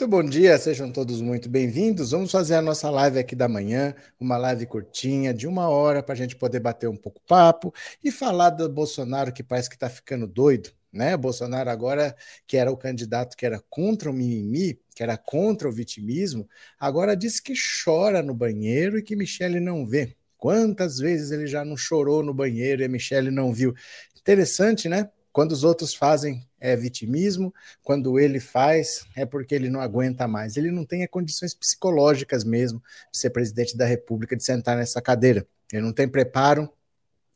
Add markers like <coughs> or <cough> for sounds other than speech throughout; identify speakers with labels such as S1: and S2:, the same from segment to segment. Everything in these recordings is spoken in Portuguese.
S1: Muito bom dia, sejam todos muito bem-vindos. Vamos fazer a nossa live aqui da manhã, uma live curtinha, de uma hora, para a gente poder bater um pouco papo e falar do Bolsonaro que parece que está ficando doido, né? Bolsonaro agora, que era o candidato que era contra o mimimi, que era contra o vitimismo, agora diz que chora no banheiro e que Michele não vê. Quantas vezes ele já não chorou no banheiro e a Michele não viu? Interessante, né? Quando os outros fazem é vitimismo, quando ele faz é porque ele não aguenta mais. Ele não tem condições psicológicas mesmo de ser presidente da República, de sentar nessa cadeira. Ele não tem preparo,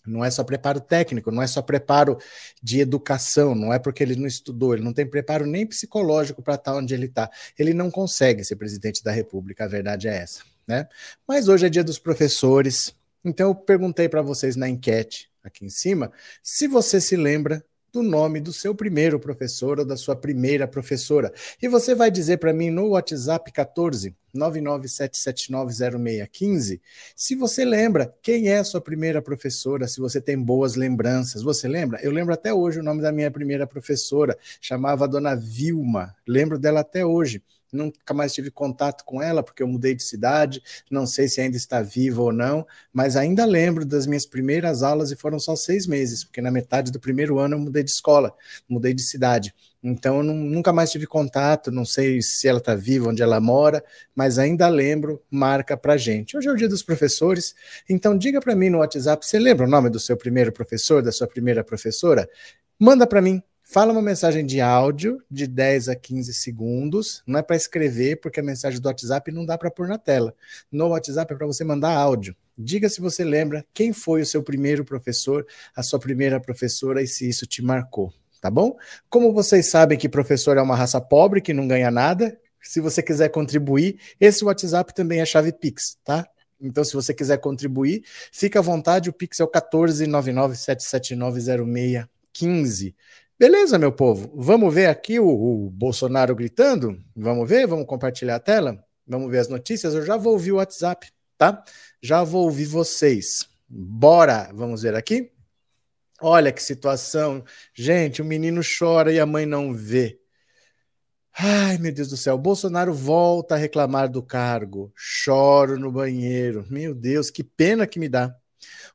S1: não é só preparo técnico, não é só preparo de educação, não é porque ele não estudou, ele não tem preparo nem psicológico para estar onde ele está. Ele não consegue ser presidente da República, a verdade é essa, né? Mas hoje é dia dos professores, então eu perguntei para vocês na enquete aqui em cima se você se lembra do nome do seu primeiro professor ou da sua primeira professora. E você vai dizer para mim no WhatsApp 14 997790615 se você lembra quem é a sua primeira professora, se você tem boas lembranças. Você lembra? Eu lembro até hoje o nome da minha primeira professora, chamava Dona Vilma. Lembro dela até hoje nunca mais tive contato com ela, porque eu mudei de cidade, não sei se ainda está viva ou não, mas ainda lembro das minhas primeiras aulas e foram só seis meses, porque na metade do primeiro ano eu mudei de escola, mudei de cidade. Então eu nunca mais tive contato, não sei se ela está viva, onde ela mora, mas ainda lembro, marca pra gente. Hoje é o dia dos professores, então diga para mim no WhatsApp, você lembra o nome do seu primeiro professor, da sua primeira professora? Manda para mim, Fala uma mensagem de áudio de 10 a 15 segundos. Não é para escrever, porque a mensagem do WhatsApp não dá para pôr na tela. No WhatsApp é para você mandar áudio. Diga se você lembra quem foi o seu primeiro professor, a sua primeira professora e se isso te marcou, tá bom? Como vocês sabem que professor é uma raça pobre que não ganha nada, se você quiser contribuir, esse WhatsApp também é chave Pix, tá? Então, se você quiser contribuir, fica à vontade. O Pix é o 14997790615. Beleza, meu povo. Vamos ver aqui o, o, Bolsonaro gritando? Vamos ver? Vamos compartilhar a tela? Vamos ver as notícias? Eu já vou ouvir o WhatsApp, tá? Já vou ouvir vocês. Bora! Vamos ver aqui? Olha que situação. Gente, o menino chora e a mãe não vê. Ai, meu Deus do céu. Bolsonaro volta a reclamar do cargo. Choro no banheiro. Meu Deus, que pena que me dá.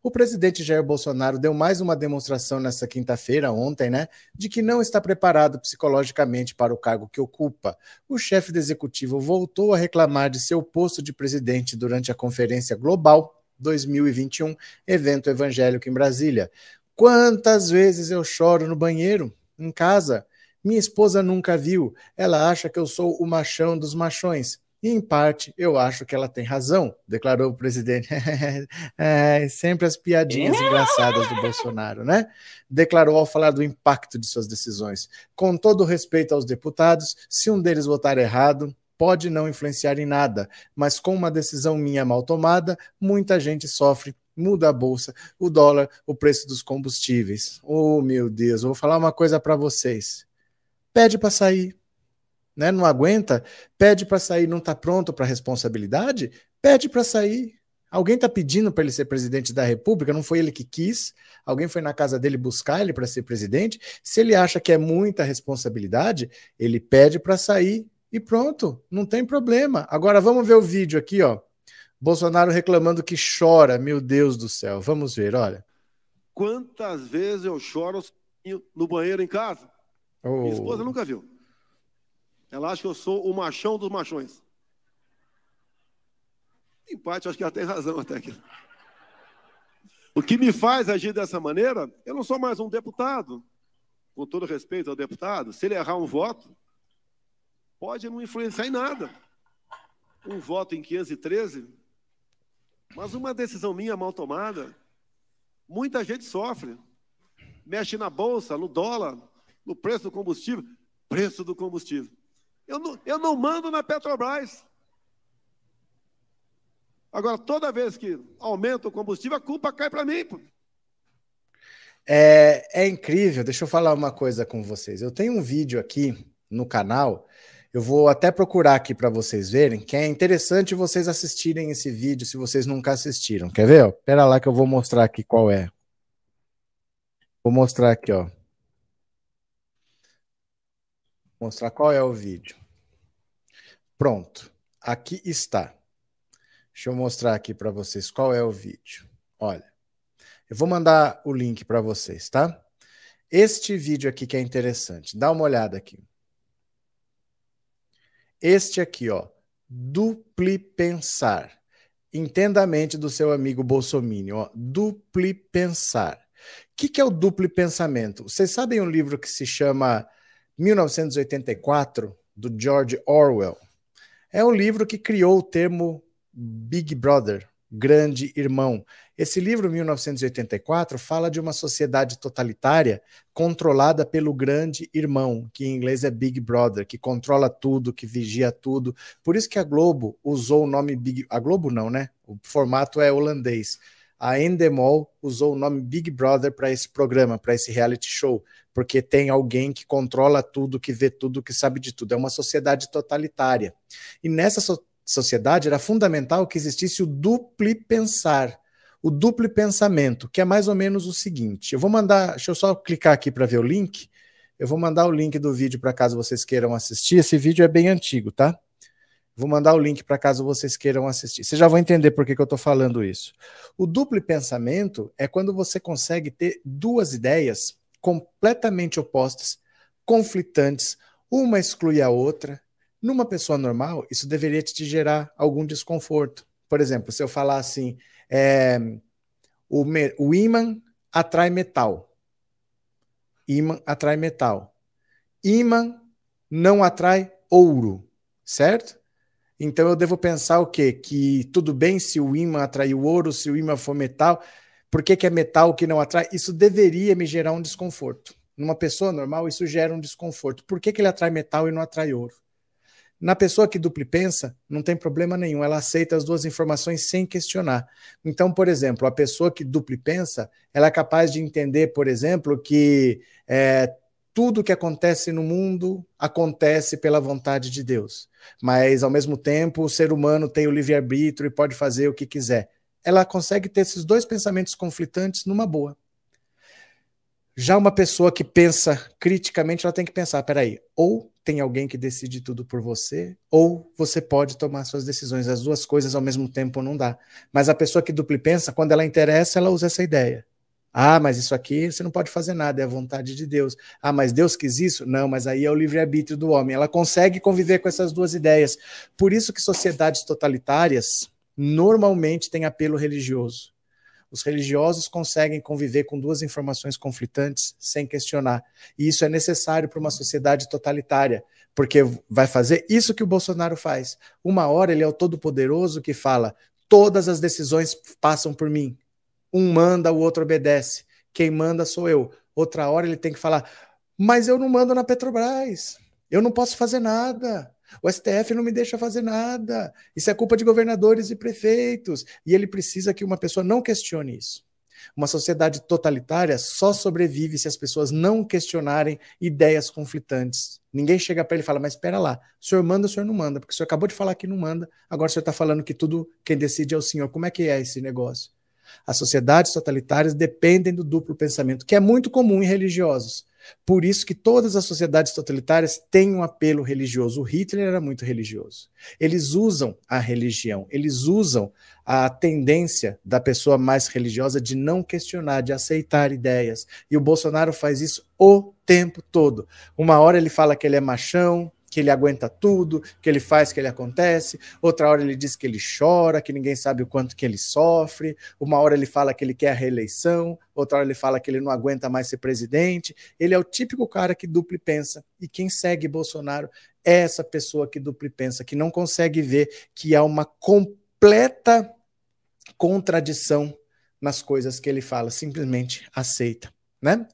S1: O presidente Jair Bolsonaro deu mais uma demonstração nessa quinta-feira, ontem, né, de que não está preparado psicologicamente para o cargo que ocupa. O chefe do executivo voltou a reclamar de seu posto de presidente durante a Conferência Global 2021, evento evangélico em Brasília. Quantas vezes eu choro no banheiro, em casa? Minha esposa nunca viu. Ela acha que eu sou o machão dos machões. E, em parte, eu acho que ela tem razão, declarou o presidente. <laughs> é, sempre as piadinhas engraçadas do Bolsonaro, né? Declarou ao falar do impacto de suas decisões. Com todo respeito aos deputados, se um deles votar errado, pode não influenciar em nada, mas com uma decisão minha mal tomada, muita gente sofre muda a bolsa, o dólar, o preço dos combustíveis. Oh, meu Deus, vou falar uma coisa para vocês. Pede para sair, né, não aguenta, pede para sair, não está pronto para responsabilidade, pede para sair. Alguém está pedindo para ele ser presidente da República, não foi ele que quis, alguém foi na casa dele buscar ele para ser presidente. Se ele acha que é muita responsabilidade, ele pede para sair e pronto, não tem problema. Agora vamos ver o vídeo aqui, ó. Bolsonaro reclamando que chora, meu Deus do céu. Vamos ver, olha.
S2: Quantas vezes eu choro no banheiro em casa? Oh. Minha esposa nunca viu. Ela acha que eu sou o machão dos machões. Em parte, acho que ela tem razão até aqui. O que me faz agir dessa maneira, eu não sou mais um deputado. Com todo respeito ao deputado, se ele errar um voto, pode não influenciar em nada. Um voto em 513, mas uma decisão minha mal tomada, muita gente sofre. Mexe na bolsa, no dólar, no preço do combustível. Preço do combustível. Eu não, eu não mando na Petrobras. Agora, toda vez que aumenta o combustível, a culpa cai para mim.
S1: É, é incrível. Deixa eu falar uma coisa com vocês. Eu tenho um vídeo aqui no canal. Eu vou até procurar aqui para vocês verem, que é interessante vocês assistirem esse vídeo se vocês nunca assistiram. Quer ver? Espera lá que eu vou mostrar aqui qual é. Vou mostrar aqui, ó. Mostrar qual é o vídeo. Pronto. Aqui está. Deixa eu mostrar aqui para vocês qual é o vídeo. Olha, eu vou mandar o link para vocês, tá? Este vídeo aqui que é interessante. Dá uma olhada aqui. Este aqui, ó. Dupli pensar. Entenda a mente do seu amigo Bolsonaro, ó. Dupli pensar. O que, que é o dupli pensamento? Vocês sabem um livro que se chama 1984, do George Orwell? É um livro que criou o termo Big Brother, grande irmão. Esse livro, 1984, fala de uma sociedade totalitária controlada pelo grande irmão, que em inglês é Big Brother, que controla tudo, que vigia tudo. Por isso que a Globo usou o nome Big. A Globo não, né? O formato é holandês. A Endemol usou o nome Big Brother para esse programa, para esse reality show, porque tem alguém que controla tudo, que vê tudo, que sabe de tudo. É uma sociedade totalitária. E nessa so sociedade era fundamental que existisse o dupli pensar o duplo pensamento, que é mais ou menos o seguinte. Eu vou mandar, deixa eu só clicar aqui para ver o link. Eu vou mandar o link do vídeo para caso vocês queiram assistir. Esse vídeo é bem antigo, tá? Vou mandar o link para caso vocês queiram assistir. Vocês já vão entender por que, que eu estou falando isso. O duplo pensamento é quando você consegue ter duas ideias completamente opostas, conflitantes, uma exclui a outra. Numa pessoa normal, isso deveria te gerar algum desconforto. Por exemplo, se eu falar assim, é, o, o atrai metal. Ímã atrai metal. Ímã não atrai ouro, certo? Então eu devo pensar o quê? Que tudo bem se o ímã atrai o ouro, se o ímã for metal, por que, que é metal que não atrai? Isso deveria me gerar um desconforto. Numa pessoa normal, isso gera um desconforto. Por que, que ele atrai metal e não atrai ouro? Na pessoa que dupli pensa, não tem problema nenhum, ela aceita as duas informações sem questionar. Então, por exemplo, a pessoa que dupli pensa, ela é capaz de entender, por exemplo, que é, tudo que acontece no mundo acontece pela vontade de Deus. Mas, ao mesmo tempo, o ser humano tem o livre-arbítrio e pode fazer o que quiser. Ela consegue ter esses dois pensamentos conflitantes numa boa. Já uma pessoa que pensa criticamente, ela tem que pensar: peraí, ou tem alguém que decide tudo por você, ou você pode tomar suas decisões. As duas coisas ao mesmo tempo não dá. Mas a pessoa que dupli pensa, quando ela interessa, ela usa essa ideia. Ah, mas isso aqui você não pode fazer nada, é a vontade de Deus. Ah, mas Deus quis isso? Não, mas aí é o livre-arbítrio do homem. Ela consegue conviver com essas duas ideias. Por isso que sociedades totalitárias normalmente têm apelo religioso. Os religiosos conseguem conviver com duas informações conflitantes sem questionar. E isso é necessário para uma sociedade totalitária, porque vai fazer isso que o Bolsonaro faz. Uma hora ele é o todo-poderoso que fala: todas as decisões passam por mim. Um manda, o outro obedece. Quem manda sou eu. Outra hora ele tem que falar: mas eu não mando na Petrobras. Eu não posso fazer nada. O STF não me deixa fazer nada. Isso é culpa de governadores e prefeitos. E ele precisa que uma pessoa não questione isso. Uma sociedade totalitária só sobrevive se as pessoas não questionarem ideias conflitantes. Ninguém chega para ele e fala: Mas espera lá, o senhor manda, o senhor não manda, porque o senhor acabou de falar que não manda, agora o senhor está falando que tudo quem decide é o senhor. Como é que é esse negócio? As sociedades totalitárias dependem do duplo pensamento, que é muito comum em religiosos. Por isso que todas as sociedades totalitárias têm um apelo religioso. O Hitler era muito religioso. Eles usam a religião, eles usam a tendência da pessoa mais religiosa de não questionar, de aceitar ideias. E o Bolsonaro faz isso o tempo todo. Uma hora ele fala que ele é machão, que ele aguenta tudo, que ele faz, que ele acontece. Outra hora ele diz que ele chora, que ninguém sabe o quanto que ele sofre. Uma hora ele fala que ele quer a reeleição, outra hora ele fala que ele não aguenta mais ser presidente. Ele é o típico cara que dupli pensa. E quem segue Bolsonaro é essa pessoa que dupli pensa, que não consegue ver que há uma completa contradição nas coisas que ele fala, simplesmente aceita, né?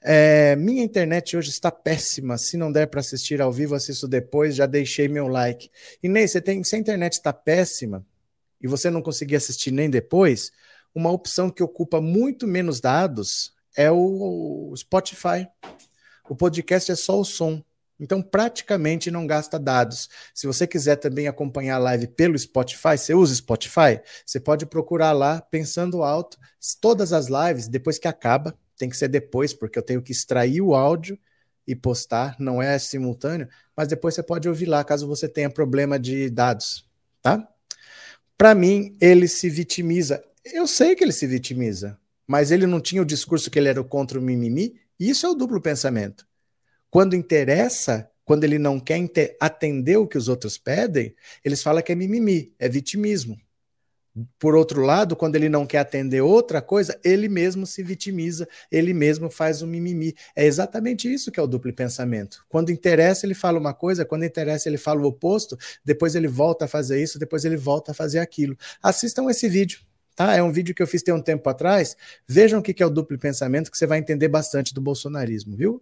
S1: É, minha internet hoje está péssima. Se não der para assistir ao vivo, assisto depois. Já deixei meu like. E Ney, você tem, se a internet está péssima e você não conseguir assistir nem depois, uma opção que ocupa muito menos dados é o Spotify. O podcast é só o som. Então, praticamente não gasta dados. Se você quiser também acompanhar a live pelo Spotify, você usa Spotify? Você pode procurar lá, pensando alto, todas as lives, depois que acaba, tem que ser depois, porque eu tenho que extrair o áudio e postar, não é simultâneo, mas depois você pode ouvir lá caso você tenha problema de dados, tá? Para mim, ele se vitimiza. Eu sei que ele se vitimiza, mas ele não tinha o discurso que ele era contra o mimimi. Isso é o duplo pensamento. Quando interessa, quando ele não quer atender o que os outros pedem, eles falam que é mimimi, é vitimismo. Por outro lado, quando ele não quer atender outra coisa, ele mesmo se vitimiza, ele mesmo faz um mimimi. É exatamente isso que é o duplo pensamento. Quando interessa, ele fala uma coisa, quando interessa, ele fala o oposto, depois ele volta a fazer isso, depois ele volta a fazer aquilo. Assistam esse vídeo. Tá? É um vídeo que eu fiz tem um tempo atrás. Vejam o que é o duplo pensamento, que você vai entender bastante do bolsonarismo, viu?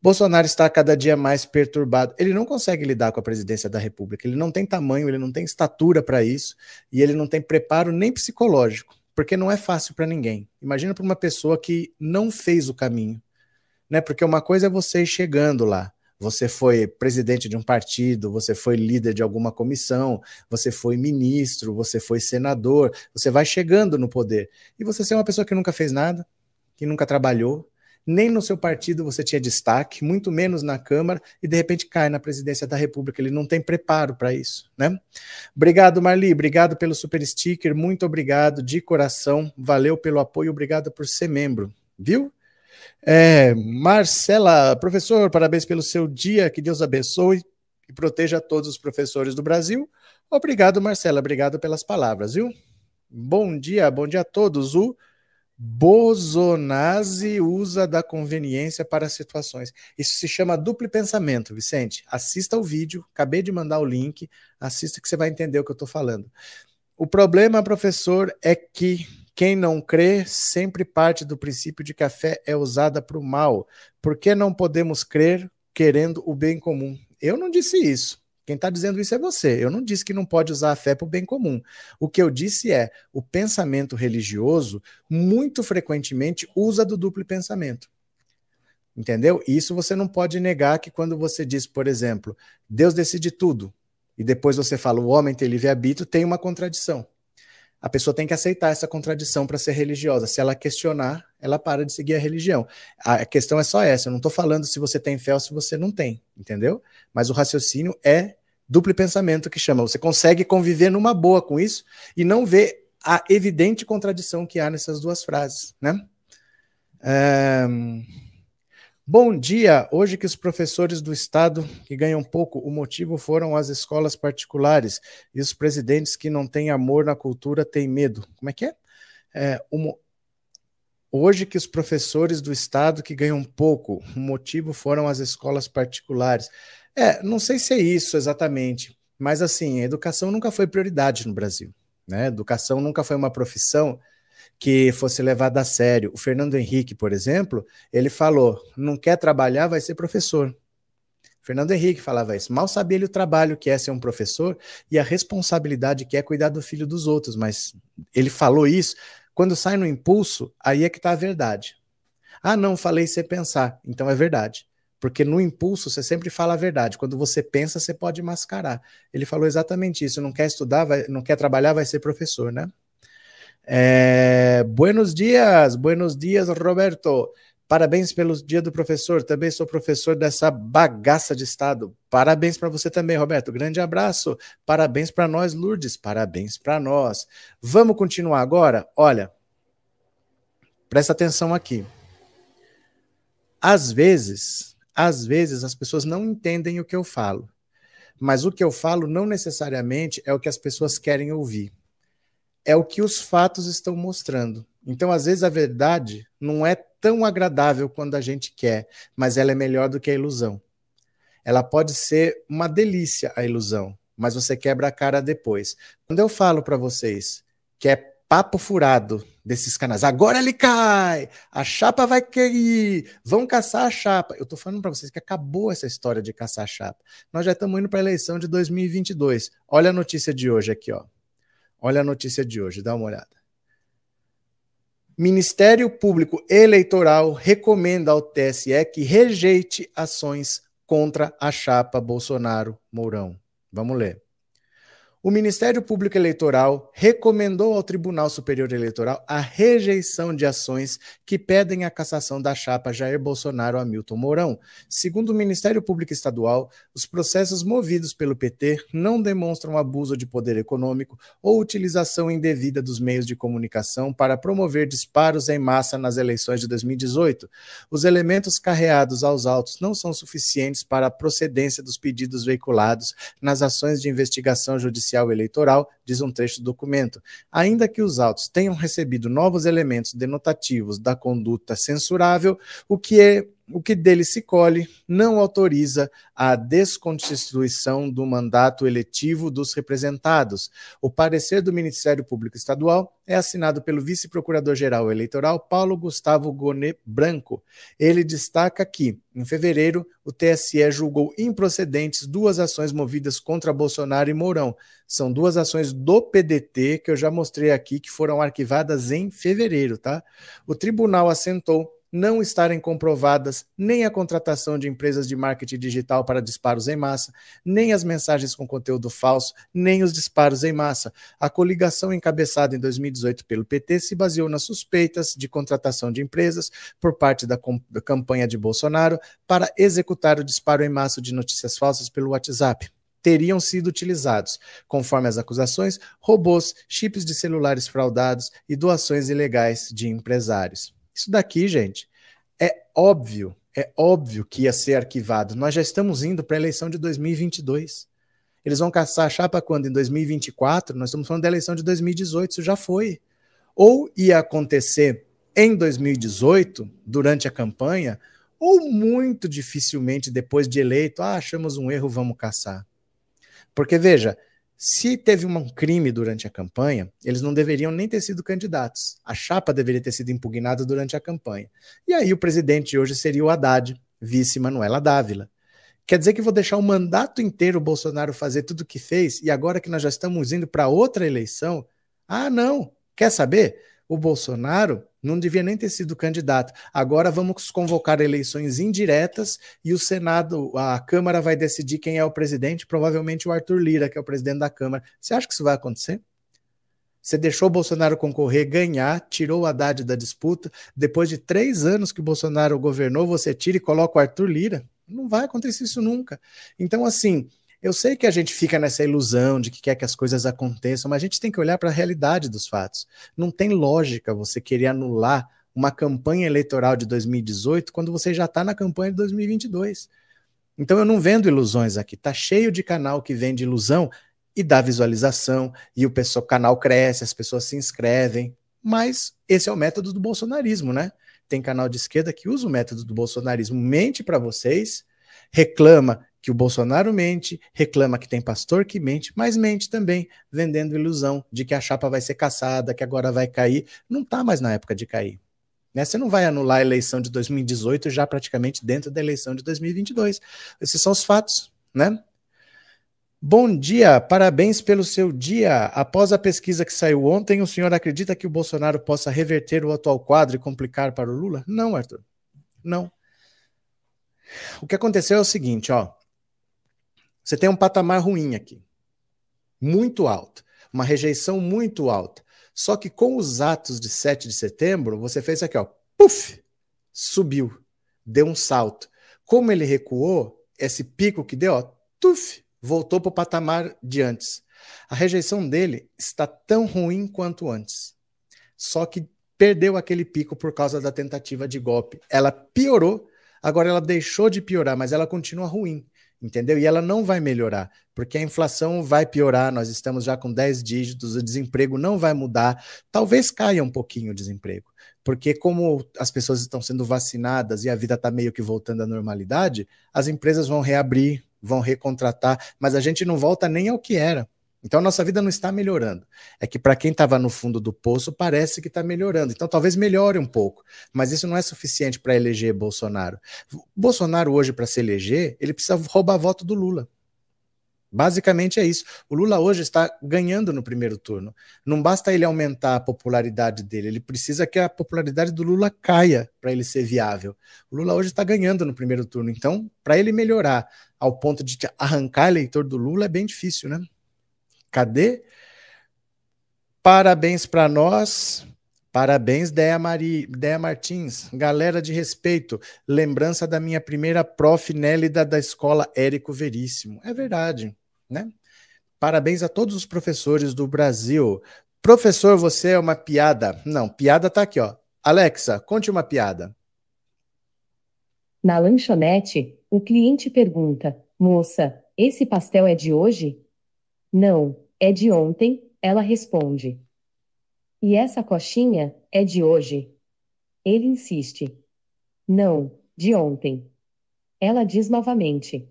S1: Bolsonaro está cada dia mais perturbado. Ele não consegue lidar com a presidência da República. Ele não tem tamanho, ele não tem estatura para isso e ele não tem preparo nem psicológico, porque não é fácil para ninguém. Imagina para uma pessoa que não fez o caminho, né? Porque uma coisa é você chegando lá. Você foi presidente de um partido, você foi líder de alguma comissão, você foi ministro, você foi senador, você vai chegando no poder. E você é uma pessoa que nunca fez nada, que nunca trabalhou, nem no seu partido você tinha destaque, muito menos na Câmara, e de repente cai na presidência da República. Ele não tem preparo para isso, né? Obrigado, Marli, obrigado pelo super sticker, muito obrigado de coração, valeu pelo apoio, obrigado por ser membro, viu? É, Marcela, professor, parabéns pelo seu dia, que Deus abençoe e proteja todos os professores do Brasil. Obrigado, Marcela, obrigado pelas palavras, viu? Bom dia, bom dia a todos. O Bosonase usa da conveniência para situações. Isso se chama duplo pensamento, Vicente. Assista o vídeo, acabei de mandar o link, assista que você vai entender o que eu estou falando. O problema, professor, é que quem não crê sempre parte do princípio de que a fé é usada para o mal. Por que não podemos crer querendo o bem comum? Eu não disse isso. Quem está dizendo isso é você. Eu não disse que não pode usar a fé para o bem comum. O que eu disse é o pensamento religioso muito frequentemente usa do duplo pensamento. Entendeu? Isso você não pode negar que quando você diz, por exemplo, Deus decide tudo, e depois você fala o homem tem livre-arbítrio, tem uma contradição. A pessoa tem que aceitar essa contradição para ser religiosa. Se ela questionar, ela para de seguir a religião. A questão é só essa. Eu não estou falando se você tem fé ou se você não tem, entendeu? Mas o raciocínio é duplo pensamento que chama. Você consegue conviver numa boa com isso e não ver a evidente contradição que há nessas duas frases, né? É... Bom dia! Hoje que os professores do Estado que ganham pouco, o motivo foram as escolas particulares e os presidentes que não têm amor na cultura têm medo. Como é que é? é. Hoje que os professores do Estado que ganham pouco, o motivo foram as escolas particulares. É, não sei se é isso exatamente, mas assim, a educação nunca foi prioridade no Brasil. Né? Educação nunca foi uma profissão que fosse levada a sério. O Fernando Henrique, por exemplo, ele falou: não quer trabalhar, vai ser professor. Fernando Henrique falava isso. Mal sabia ele o trabalho que é ser um professor e a responsabilidade que é cuidar do filho dos outros, mas ele falou isso. Quando sai no impulso, aí é que está a verdade. Ah, não, falei sem pensar, então é verdade. Porque no impulso você sempre fala a verdade. Quando você pensa, você pode mascarar. Ele falou exatamente isso. Não quer estudar, vai, não quer trabalhar, vai ser professor, né? É, buenos dias, buenos dias, Roberto. Parabéns pelo dia do professor. Também sou professor dessa bagaça de estado. Parabéns para você também, Roberto. Grande abraço. Parabéns para nós, Lourdes. Parabéns para nós. Vamos continuar agora? Olha, presta atenção aqui. Às vezes, às vezes as pessoas não entendem o que eu falo, mas o que eu falo não necessariamente é o que as pessoas querem ouvir. É o que os fatos estão mostrando. Então, às vezes, a verdade não é tão agradável quando a gente quer, mas ela é melhor do que a ilusão. Ela pode ser uma delícia, a ilusão, mas você quebra a cara depois. Quando eu falo para vocês que é papo furado desses canais. Agora ele cai, a chapa vai cair, vão caçar a chapa. Eu tô falando para vocês que acabou essa história de caçar a chapa. Nós já estamos indo para a eleição de 2022. Olha a notícia de hoje aqui, ó. Olha a notícia de hoje, dá uma olhada. Ministério Público Eleitoral recomenda ao TSE que rejeite ações contra a chapa Bolsonaro-Mourão. Vamos ler. O Ministério Público Eleitoral recomendou ao Tribunal Superior Eleitoral a rejeição de ações que pedem a cassação da chapa Jair Bolsonaro Hamilton Mourão. Segundo o Ministério Público Estadual, os processos movidos pelo PT não demonstram abuso de poder econômico ou utilização indevida dos meios de comunicação para promover disparos em massa nas eleições de 2018. Os elementos carreados aos autos não são suficientes para a procedência dos pedidos veiculados nas ações de investigação judicial Eleitoral, diz um trecho do documento. Ainda que os autos tenham recebido novos elementos denotativos da conduta censurável, o que é o que dele se colhe não autoriza a desconstituição do mandato eletivo dos representados. O parecer do Ministério Público Estadual é assinado pelo vice-procurador-geral eleitoral Paulo Gustavo Gonet Branco. Ele destaca que, em fevereiro, o TSE julgou improcedentes duas ações movidas contra Bolsonaro e Mourão. São duas ações do PDT que eu já mostrei aqui que foram arquivadas em fevereiro, tá? O tribunal assentou não estarem comprovadas nem a contratação de empresas de marketing digital para disparos em massa, nem as mensagens com conteúdo falso, nem os disparos em massa. A coligação encabeçada em 2018 pelo PT se baseou nas suspeitas de contratação de empresas por parte da, da campanha de Bolsonaro para executar o disparo em massa de notícias falsas pelo WhatsApp teriam sido utilizados, conforme as acusações, robôs, chips de celulares fraudados e doações ilegais de empresários. Isso daqui, gente, é óbvio, é óbvio que ia ser arquivado. Nós já estamos indo para a eleição de 2022. Eles vão caçar a chapa quando? Em 2024? Nós estamos falando da eleição de 2018, isso já foi. Ou ia acontecer em 2018, durante a campanha, ou muito dificilmente depois de eleito, ah, achamos um erro, vamos caçar. Porque veja, se teve um crime durante a campanha, eles não deveriam nem ter sido candidatos. A chapa deveria ter sido impugnada durante a campanha. E aí o presidente hoje seria o Haddad, vice Manuela Dávila. Quer dizer que vou deixar o mandato inteiro o Bolsonaro fazer tudo o que fez e agora que nós já estamos indo para outra eleição? Ah, não. Quer saber? O Bolsonaro não devia nem ter sido candidato. Agora vamos convocar eleições indiretas e o Senado, a Câmara vai decidir quem é o presidente, provavelmente o Arthur Lira, que é o presidente da Câmara. Você acha que isso vai acontecer? Você deixou o Bolsonaro concorrer, ganhar, tirou o Haddad da disputa. Depois de três anos que o Bolsonaro governou, você tira e coloca o Arthur Lira. Não vai acontecer isso nunca. Então, assim, eu sei que a gente fica nessa ilusão de que quer que as coisas aconteçam, mas a gente tem que olhar para a realidade dos fatos. Não tem lógica você querer anular uma campanha eleitoral de 2018 quando você já está na campanha de 2022. Então eu não vendo ilusões aqui. Tá cheio de canal que vende ilusão e dá visualização e o pessoal, canal cresce, as pessoas se inscrevem. Mas esse é o método do bolsonarismo, né? Tem canal de esquerda que usa o método do bolsonarismo, mente para vocês, reclama que o Bolsonaro mente, reclama que tem pastor que mente, mas mente também, vendendo ilusão de que a chapa vai ser caçada, que agora vai cair. Não está mais na época de cair. Né? Você não vai anular a eleição de 2018 já praticamente dentro da eleição de 2022. Esses são os fatos, né? Bom dia, parabéns pelo seu dia. Após a pesquisa que saiu ontem, o senhor acredita que o Bolsonaro possa reverter o atual quadro e complicar para o Lula? Não, Arthur. Não. O que aconteceu é o seguinte, ó. Você tem um patamar ruim aqui, muito alto, uma rejeição muito alta. Só que com os atos de 7 de setembro, você fez aqui, ó, puf, subiu, deu um salto. Como ele recuou, esse pico que deu, ó, tuf, voltou para o patamar de antes. A rejeição dele está tão ruim quanto antes. Só que perdeu aquele pico por causa da tentativa de golpe. Ela piorou, agora ela deixou de piorar, mas ela continua ruim entendeu? E ela não vai melhorar, porque a inflação vai piorar, nós estamos já com 10 dígitos, o desemprego não vai mudar, talvez caia um pouquinho o desemprego, porque como as pessoas estão sendo vacinadas e a vida está meio que voltando à normalidade, as empresas vão reabrir, vão recontratar, mas a gente não volta nem ao que era. Então, nossa vida não está melhorando. É que para quem estava no fundo do poço, parece que está melhorando. Então, talvez melhore um pouco. Mas isso não é suficiente para eleger Bolsonaro. Bolsonaro, hoje, para se eleger, ele precisa roubar voto do Lula. Basicamente é isso. O Lula hoje está ganhando no primeiro turno. Não basta ele aumentar a popularidade dele, ele precisa que a popularidade do Lula caia para ele ser viável. O Lula hoje está ganhando no primeiro turno. Então, para ele melhorar ao ponto de arrancar eleitor do Lula é bem difícil, né? Cadê? Parabéns para nós. Parabéns, Dea, Mari, Dea Martins. Galera de respeito. Lembrança da minha primeira prof Nélida da escola Érico Veríssimo. É verdade, né? Parabéns a todos os professores do Brasil. Professor, você é uma piada. Não, piada tá aqui, ó. Alexa, conte uma piada.
S3: Na lanchonete, o cliente pergunta: Moça, esse pastel é de hoje? Não, é de ontem, ela responde. E essa coxinha é de hoje? Ele insiste. Não, de ontem. Ela diz novamente.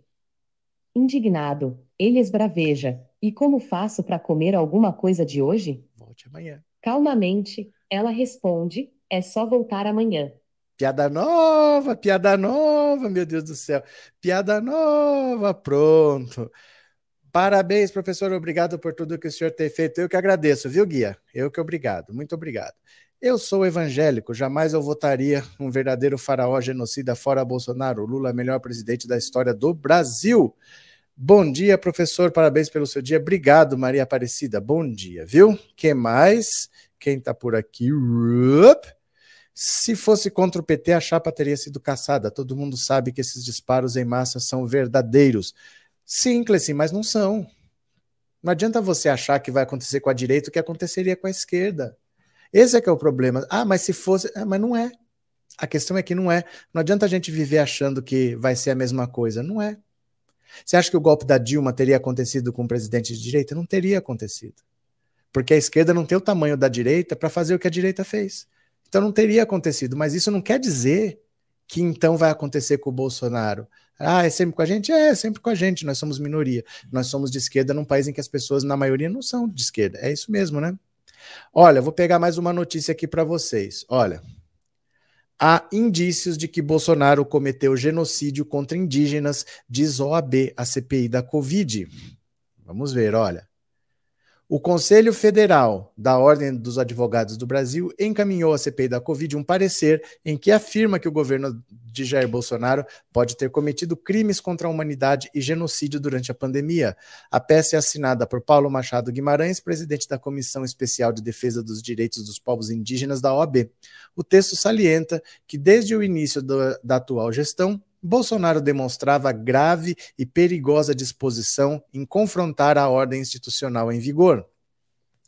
S3: Indignado, ele esbraveja. E como faço para comer alguma coisa de hoje?
S1: Volte amanhã.
S3: Calmamente, ela responde: é só voltar amanhã.
S1: Piada nova, piada nova, meu Deus do céu. Piada nova, pronto. Parabéns, professor. Obrigado por tudo que o senhor tem feito. Eu que agradeço, viu, Guia? Eu que obrigado. Muito obrigado. Eu sou evangélico, jamais eu votaria um verdadeiro faraó genocida fora Bolsonaro. Lula é melhor presidente da história do Brasil. Bom dia, professor. Parabéns pelo seu dia. Obrigado, Maria Aparecida. Bom dia, viu? Quem mais? Quem tá por aqui? Se fosse contra o PT, a chapa teria sido caçada. Todo mundo sabe que esses disparos em massa são verdadeiros. Sim, Cleci, mas não são. Não adianta você achar que vai acontecer com a direita o que aconteceria com a esquerda. Esse é que é o problema. Ah, mas se fosse. Ah, mas não é. A questão é que não é. Não adianta a gente viver achando que vai ser a mesma coisa. Não é. Você acha que o golpe da Dilma teria acontecido com o presidente de direita? Não teria acontecido. Porque a esquerda não tem o tamanho da direita para fazer o que a direita fez. Então não teria acontecido. Mas isso não quer dizer que então vai acontecer com o Bolsonaro. Ah, é sempre com a gente? É, é sempre com a gente. Nós somos minoria. Nós somos de esquerda num país em que as pessoas, na maioria, não são de esquerda. É isso mesmo, né? Olha, vou pegar mais uma notícia aqui para vocês. Olha, Há indícios de que Bolsonaro cometeu genocídio contra indígenas, diz OAB, a CPI da Covid. Vamos ver, olha. O Conselho Federal da Ordem dos Advogados do Brasil encaminhou à CPI da Covid um parecer em que afirma que o governo de Jair Bolsonaro pode ter cometido crimes contra a humanidade e genocídio durante a pandemia. A peça é assinada por Paulo Machado Guimarães, presidente da Comissão Especial de Defesa dos Direitos dos Povos Indígenas da OAB. O texto salienta que, desde o início do, da atual gestão, Bolsonaro demonstrava grave e perigosa disposição em confrontar a ordem institucional em vigor.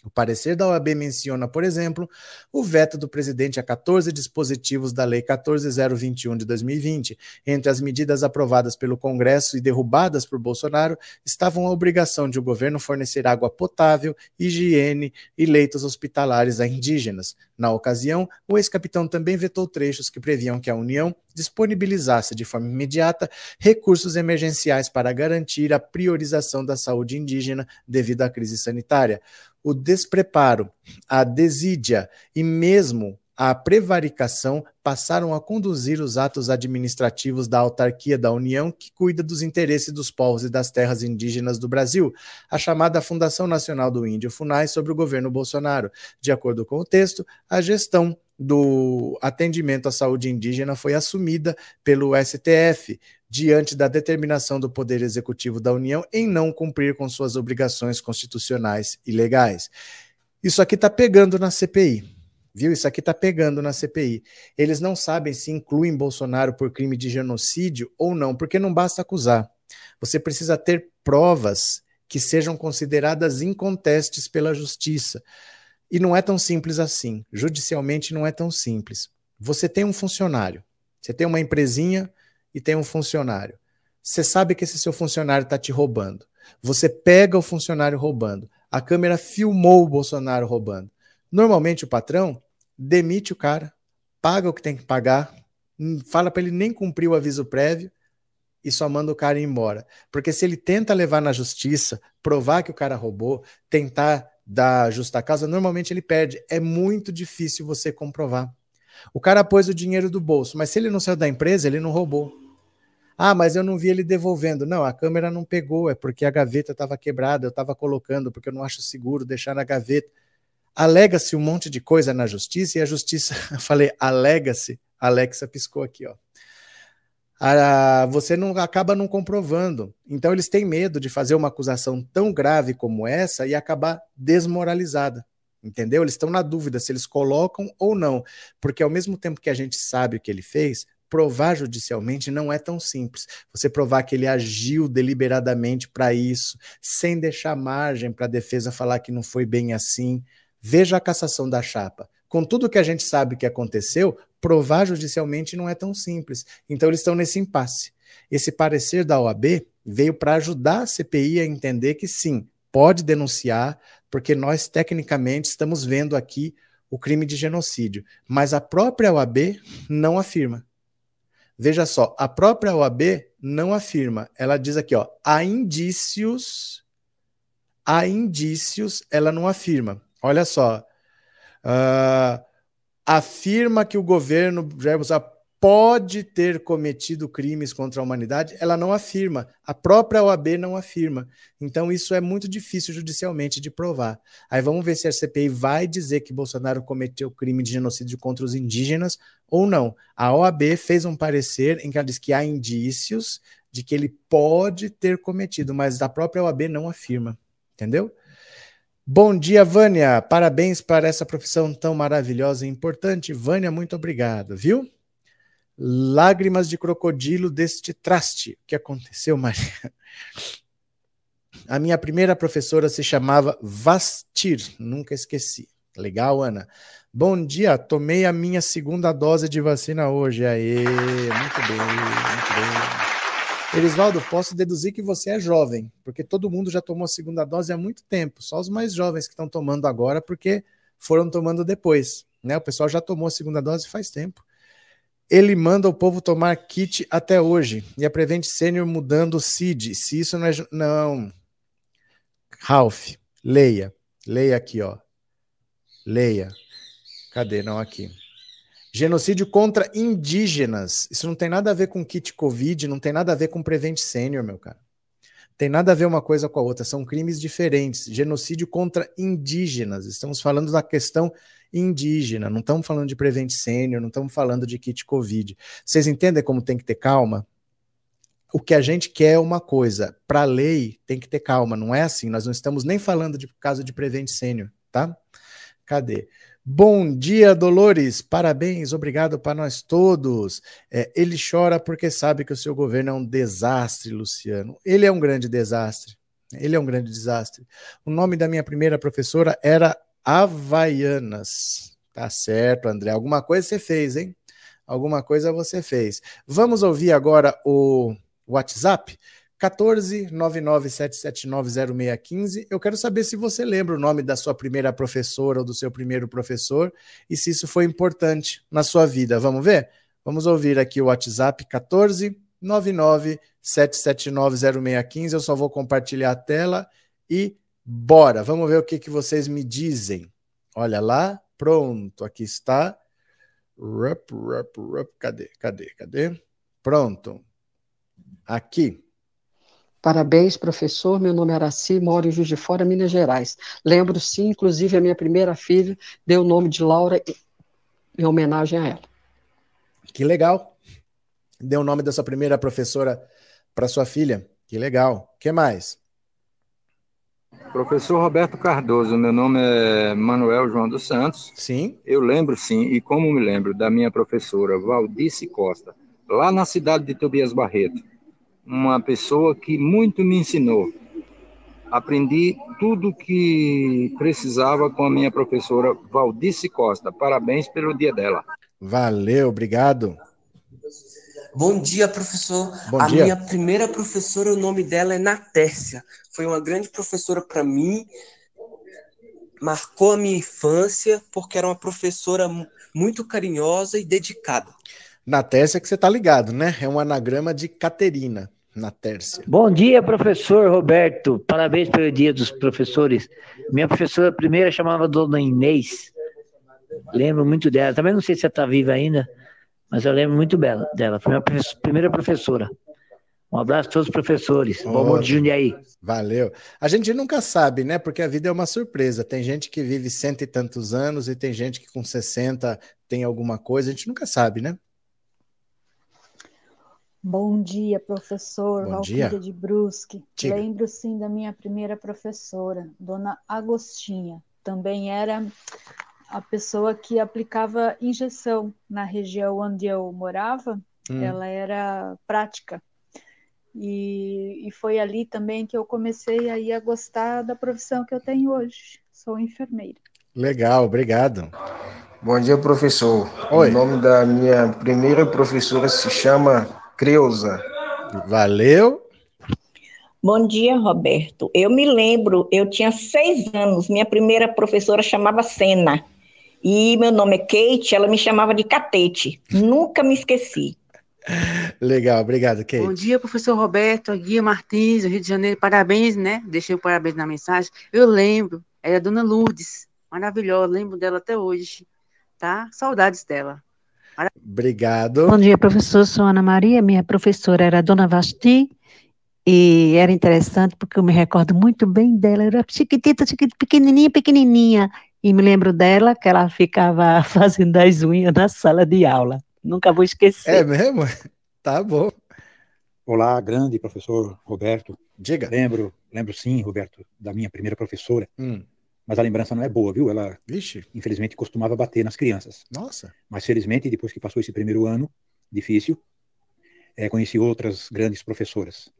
S1: O parecer da OAB menciona, por exemplo, o veto do presidente a 14 dispositivos da Lei 14021 de 2020. Entre as medidas aprovadas pelo Congresso e derrubadas por Bolsonaro estavam a obrigação de o governo fornecer água potável, higiene e leitos hospitalares a indígenas. Na ocasião, o ex-capitão também vetou trechos que previam que a União disponibilizasse de forma imediata recursos emergenciais para garantir a priorização da saúde indígena devido à crise sanitária o despreparo, a desídia e mesmo a prevaricação passaram a conduzir os atos administrativos da autarquia da União que cuida dos interesses dos povos e das terras indígenas do Brasil, a chamada Fundação Nacional do Índio FUNAI sobre o governo Bolsonaro. De acordo com o texto, a gestão do atendimento à saúde indígena foi assumida pelo STF, diante da determinação do Poder Executivo da União em não cumprir com suas obrigações constitucionais e legais. Isso aqui está pegando na CPI. Viu? Isso aqui está pegando na CPI. Eles não sabem se incluem Bolsonaro por crime de genocídio ou não, porque não basta acusar. Você precisa ter provas que sejam consideradas incontestes pela justiça. E não é tão simples assim. Judicialmente não é tão simples. Você tem um funcionário, você tem uma empresinha, e tem um funcionário. Você sabe que esse seu funcionário está te roubando. Você pega o funcionário roubando. A câmera filmou o Bolsonaro roubando. Normalmente o patrão demite o cara, paga o que tem que pagar, fala para ele nem cumprir o aviso prévio e só manda o cara embora. Porque se ele tenta levar na justiça, provar que o cara roubou, tentar dar justa causa, normalmente ele perde. É muito difícil você comprovar. O cara pôs o dinheiro do bolso, mas se ele não saiu da empresa, ele não roubou. Ah, mas eu não vi ele devolvendo. Não, a câmera não pegou, é porque a gaveta estava quebrada, eu estava colocando, porque eu não acho seguro deixar na gaveta. Alega-se um monte de coisa na justiça e a justiça, <laughs> falei, alega-se, Alexa piscou aqui, ó. A, você não acaba não comprovando. Então eles têm medo de fazer uma acusação tão grave como essa e acabar desmoralizada. Entendeu? Eles estão na dúvida se eles colocam ou não, porque ao mesmo tempo que a gente sabe o que ele fez, provar judicialmente não é tão simples. Você provar que ele agiu deliberadamente para isso, sem deixar margem para a defesa falar que não foi bem assim. Veja a cassação da chapa. Com tudo que a gente sabe que aconteceu, provar judicialmente não é tão simples. Então eles estão nesse impasse. Esse parecer da OAB veio para ajudar a CPI a entender que sim, pode denunciar, porque nós tecnicamente estamos vendo aqui o crime de genocídio, mas a própria OAB não afirma. Veja só, a própria OAB não afirma. Ela diz aqui, ó, há indícios, há indícios, ela não afirma. Olha só, uh, afirma que o governo Jair Bolsonaro pode ter cometido crimes contra a humanidade, ela não afirma. A própria OAB não afirma. Então, isso é muito difícil judicialmente de provar. Aí vamos ver se a CPI vai dizer que Bolsonaro cometeu crime de genocídio contra os indígenas ou não. A OAB fez um parecer em que ela diz que há indícios de que ele pode ter cometido, mas a própria OAB não afirma. Entendeu? Bom dia, Vânia. Parabéns para essa profissão tão maravilhosa e importante. Vânia, muito obrigado, viu? Lágrimas de crocodilo deste traste. O que aconteceu, Maria? A minha primeira professora se chamava Vastir, nunca esqueci. Legal, Ana. Bom dia, tomei a minha segunda dose de vacina hoje. Aê, muito bem, muito bem. Erisvaldo, posso deduzir que você é jovem, porque todo mundo já tomou a segunda dose há muito tempo, só os mais jovens que estão tomando agora, porque foram tomando depois. Né? O pessoal já tomou a segunda dose faz tempo. Ele manda o povo tomar kit até hoje. E a Prevent Senior mudando o CID. Se isso não é. Não. Ralph, leia. Leia aqui, ó. Leia. Cadê? Não, aqui. Genocídio contra indígenas. Isso não tem nada a ver com kit Covid, não tem nada a ver com Prevent Senior, meu cara. Tem nada a ver uma coisa com a outra, são crimes diferentes. Genocídio contra indígenas. Estamos falando da questão indígena, não estamos falando de Prevent Senior, não estamos falando de kit Covid. Vocês entendem como tem que ter calma? O que a gente quer é uma coisa, para a lei tem que ter calma, não é assim? Nós não estamos nem falando de caso de Prevent Senior, tá? Cadê? Bom dia, Dolores. Parabéns, obrigado para nós todos. É, ele chora porque sabe que o seu governo é um desastre, Luciano. Ele é um grande desastre. Ele é um grande desastre. O nome da minha primeira professora era Havaianas. Tá certo, André. Alguma coisa você fez, hein? Alguma coisa você fez. Vamos ouvir agora o WhatsApp? 14 997790615. Eu quero saber se você lembra o nome da sua primeira professora ou do seu primeiro professor e se isso foi importante na sua vida. Vamos ver? Vamos ouvir aqui o WhatsApp 14 997790615. Eu só vou compartilhar a tela e bora. Vamos ver o que, que vocês me dizem. Olha lá, pronto, aqui está. Rup, rup, rup. Cadê? Cadê? Cadê? Pronto. Aqui.
S4: Parabéns, professor. Meu nome é Araci, moro em Juiz de Fora, Minas Gerais. Lembro sim, inclusive a minha primeira filha deu o nome de Laura em homenagem a ela.
S1: Que legal. Deu o nome da sua primeira professora para sua filha. Que legal. que mais?
S5: Professor Roberto Cardoso, meu nome é Manuel João dos Santos.
S1: Sim.
S5: Eu lembro sim, e como me lembro da minha professora Valdice Costa, lá na cidade de Tobias Barreto uma pessoa que muito me ensinou. Aprendi tudo que precisava com a minha professora Valdice Costa. Parabéns pelo dia dela.
S1: Valeu, obrigado.
S6: Bom dia, professor.
S1: Bom
S6: a
S1: dia.
S6: minha primeira professora, o nome dela é Natércia. Foi uma grande professora para mim. Marcou a minha infância porque era uma professora muito carinhosa e dedicada.
S1: Natércia que você tá ligado, né? É um anagrama de Caterina na Tércia.
S7: Bom dia, professor Roberto. Parabéns pelo dia dos professores. Minha professora primeira chamava Dona Inês. Lembro muito dela. Também não sei se ela está viva ainda, mas eu lembro muito dela. Foi minha primeira professora. Um abraço a todos os professores. Bom amor de Jundiaí.
S1: Valeu. A gente nunca sabe, né? Porque a vida é uma surpresa. Tem gente que vive cento e tantos anos e tem gente que com 60 tem alguma coisa. A gente nunca sabe, né?
S8: Bom dia, professor
S1: Bom
S8: Valquíria
S1: dia.
S8: de Brusque.
S1: Diga.
S8: Lembro sim da minha primeira professora, Dona Agostinha. Também era a pessoa que aplicava injeção na região onde eu morava.
S1: Hum.
S8: Ela era prática. E, e foi ali também que eu comecei aí a gostar da profissão que eu tenho hoje. Sou enfermeira.
S1: Legal, obrigado.
S9: Bom dia, professor.
S1: Oi.
S9: O nome da minha primeira professora se chama Creuza.
S1: Valeu.
S10: Bom dia, Roberto. Eu me lembro, eu tinha seis anos, minha primeira professora chamava Sena. E meu nome é Kate, ela me chamava de Catete. Nunca me esqueci.
S1: Legal, obrigado, Kate.
S11: Bom dia, professor Roberto, Guia Martins, do Rio de Janeiro. Parabéns, né? Deixei o parabéns na mensagem. Eu lembro, era a dona Lourdes, maravilhosa, lembro dela até hoje, tá? Saudades dela.
S1: Obrigado.
S12: Bom dia, professor. Sou Ana Maria. Minha professora era a Dona Vasti. E era interessante porque eu me recordo muito bem dela. Era chiquitita, chiquitita, pequenininha, pequenininha. E me lembro dela que ela ficava <laughs> fazendo as unhas na sala de aula. Nunca vou esquecer.
S1: É mesmo? <laughs> Tá bom.
S13: Olá, grande professor Roberto.
S1: Diga.
S13: Lembro, lembro sim, Roberto, da minha primeira professora.
S1: Hum.
S13: Mas a lembrança não é boa, viu? Ela,
S1: Vixe.
S13: infelizmente, costumava bater nas crianças.
S1: Nossa.
S13: Mas, felizmente, depois que passou esse primeiro ano difícil, é, conheci outras grandes professoras.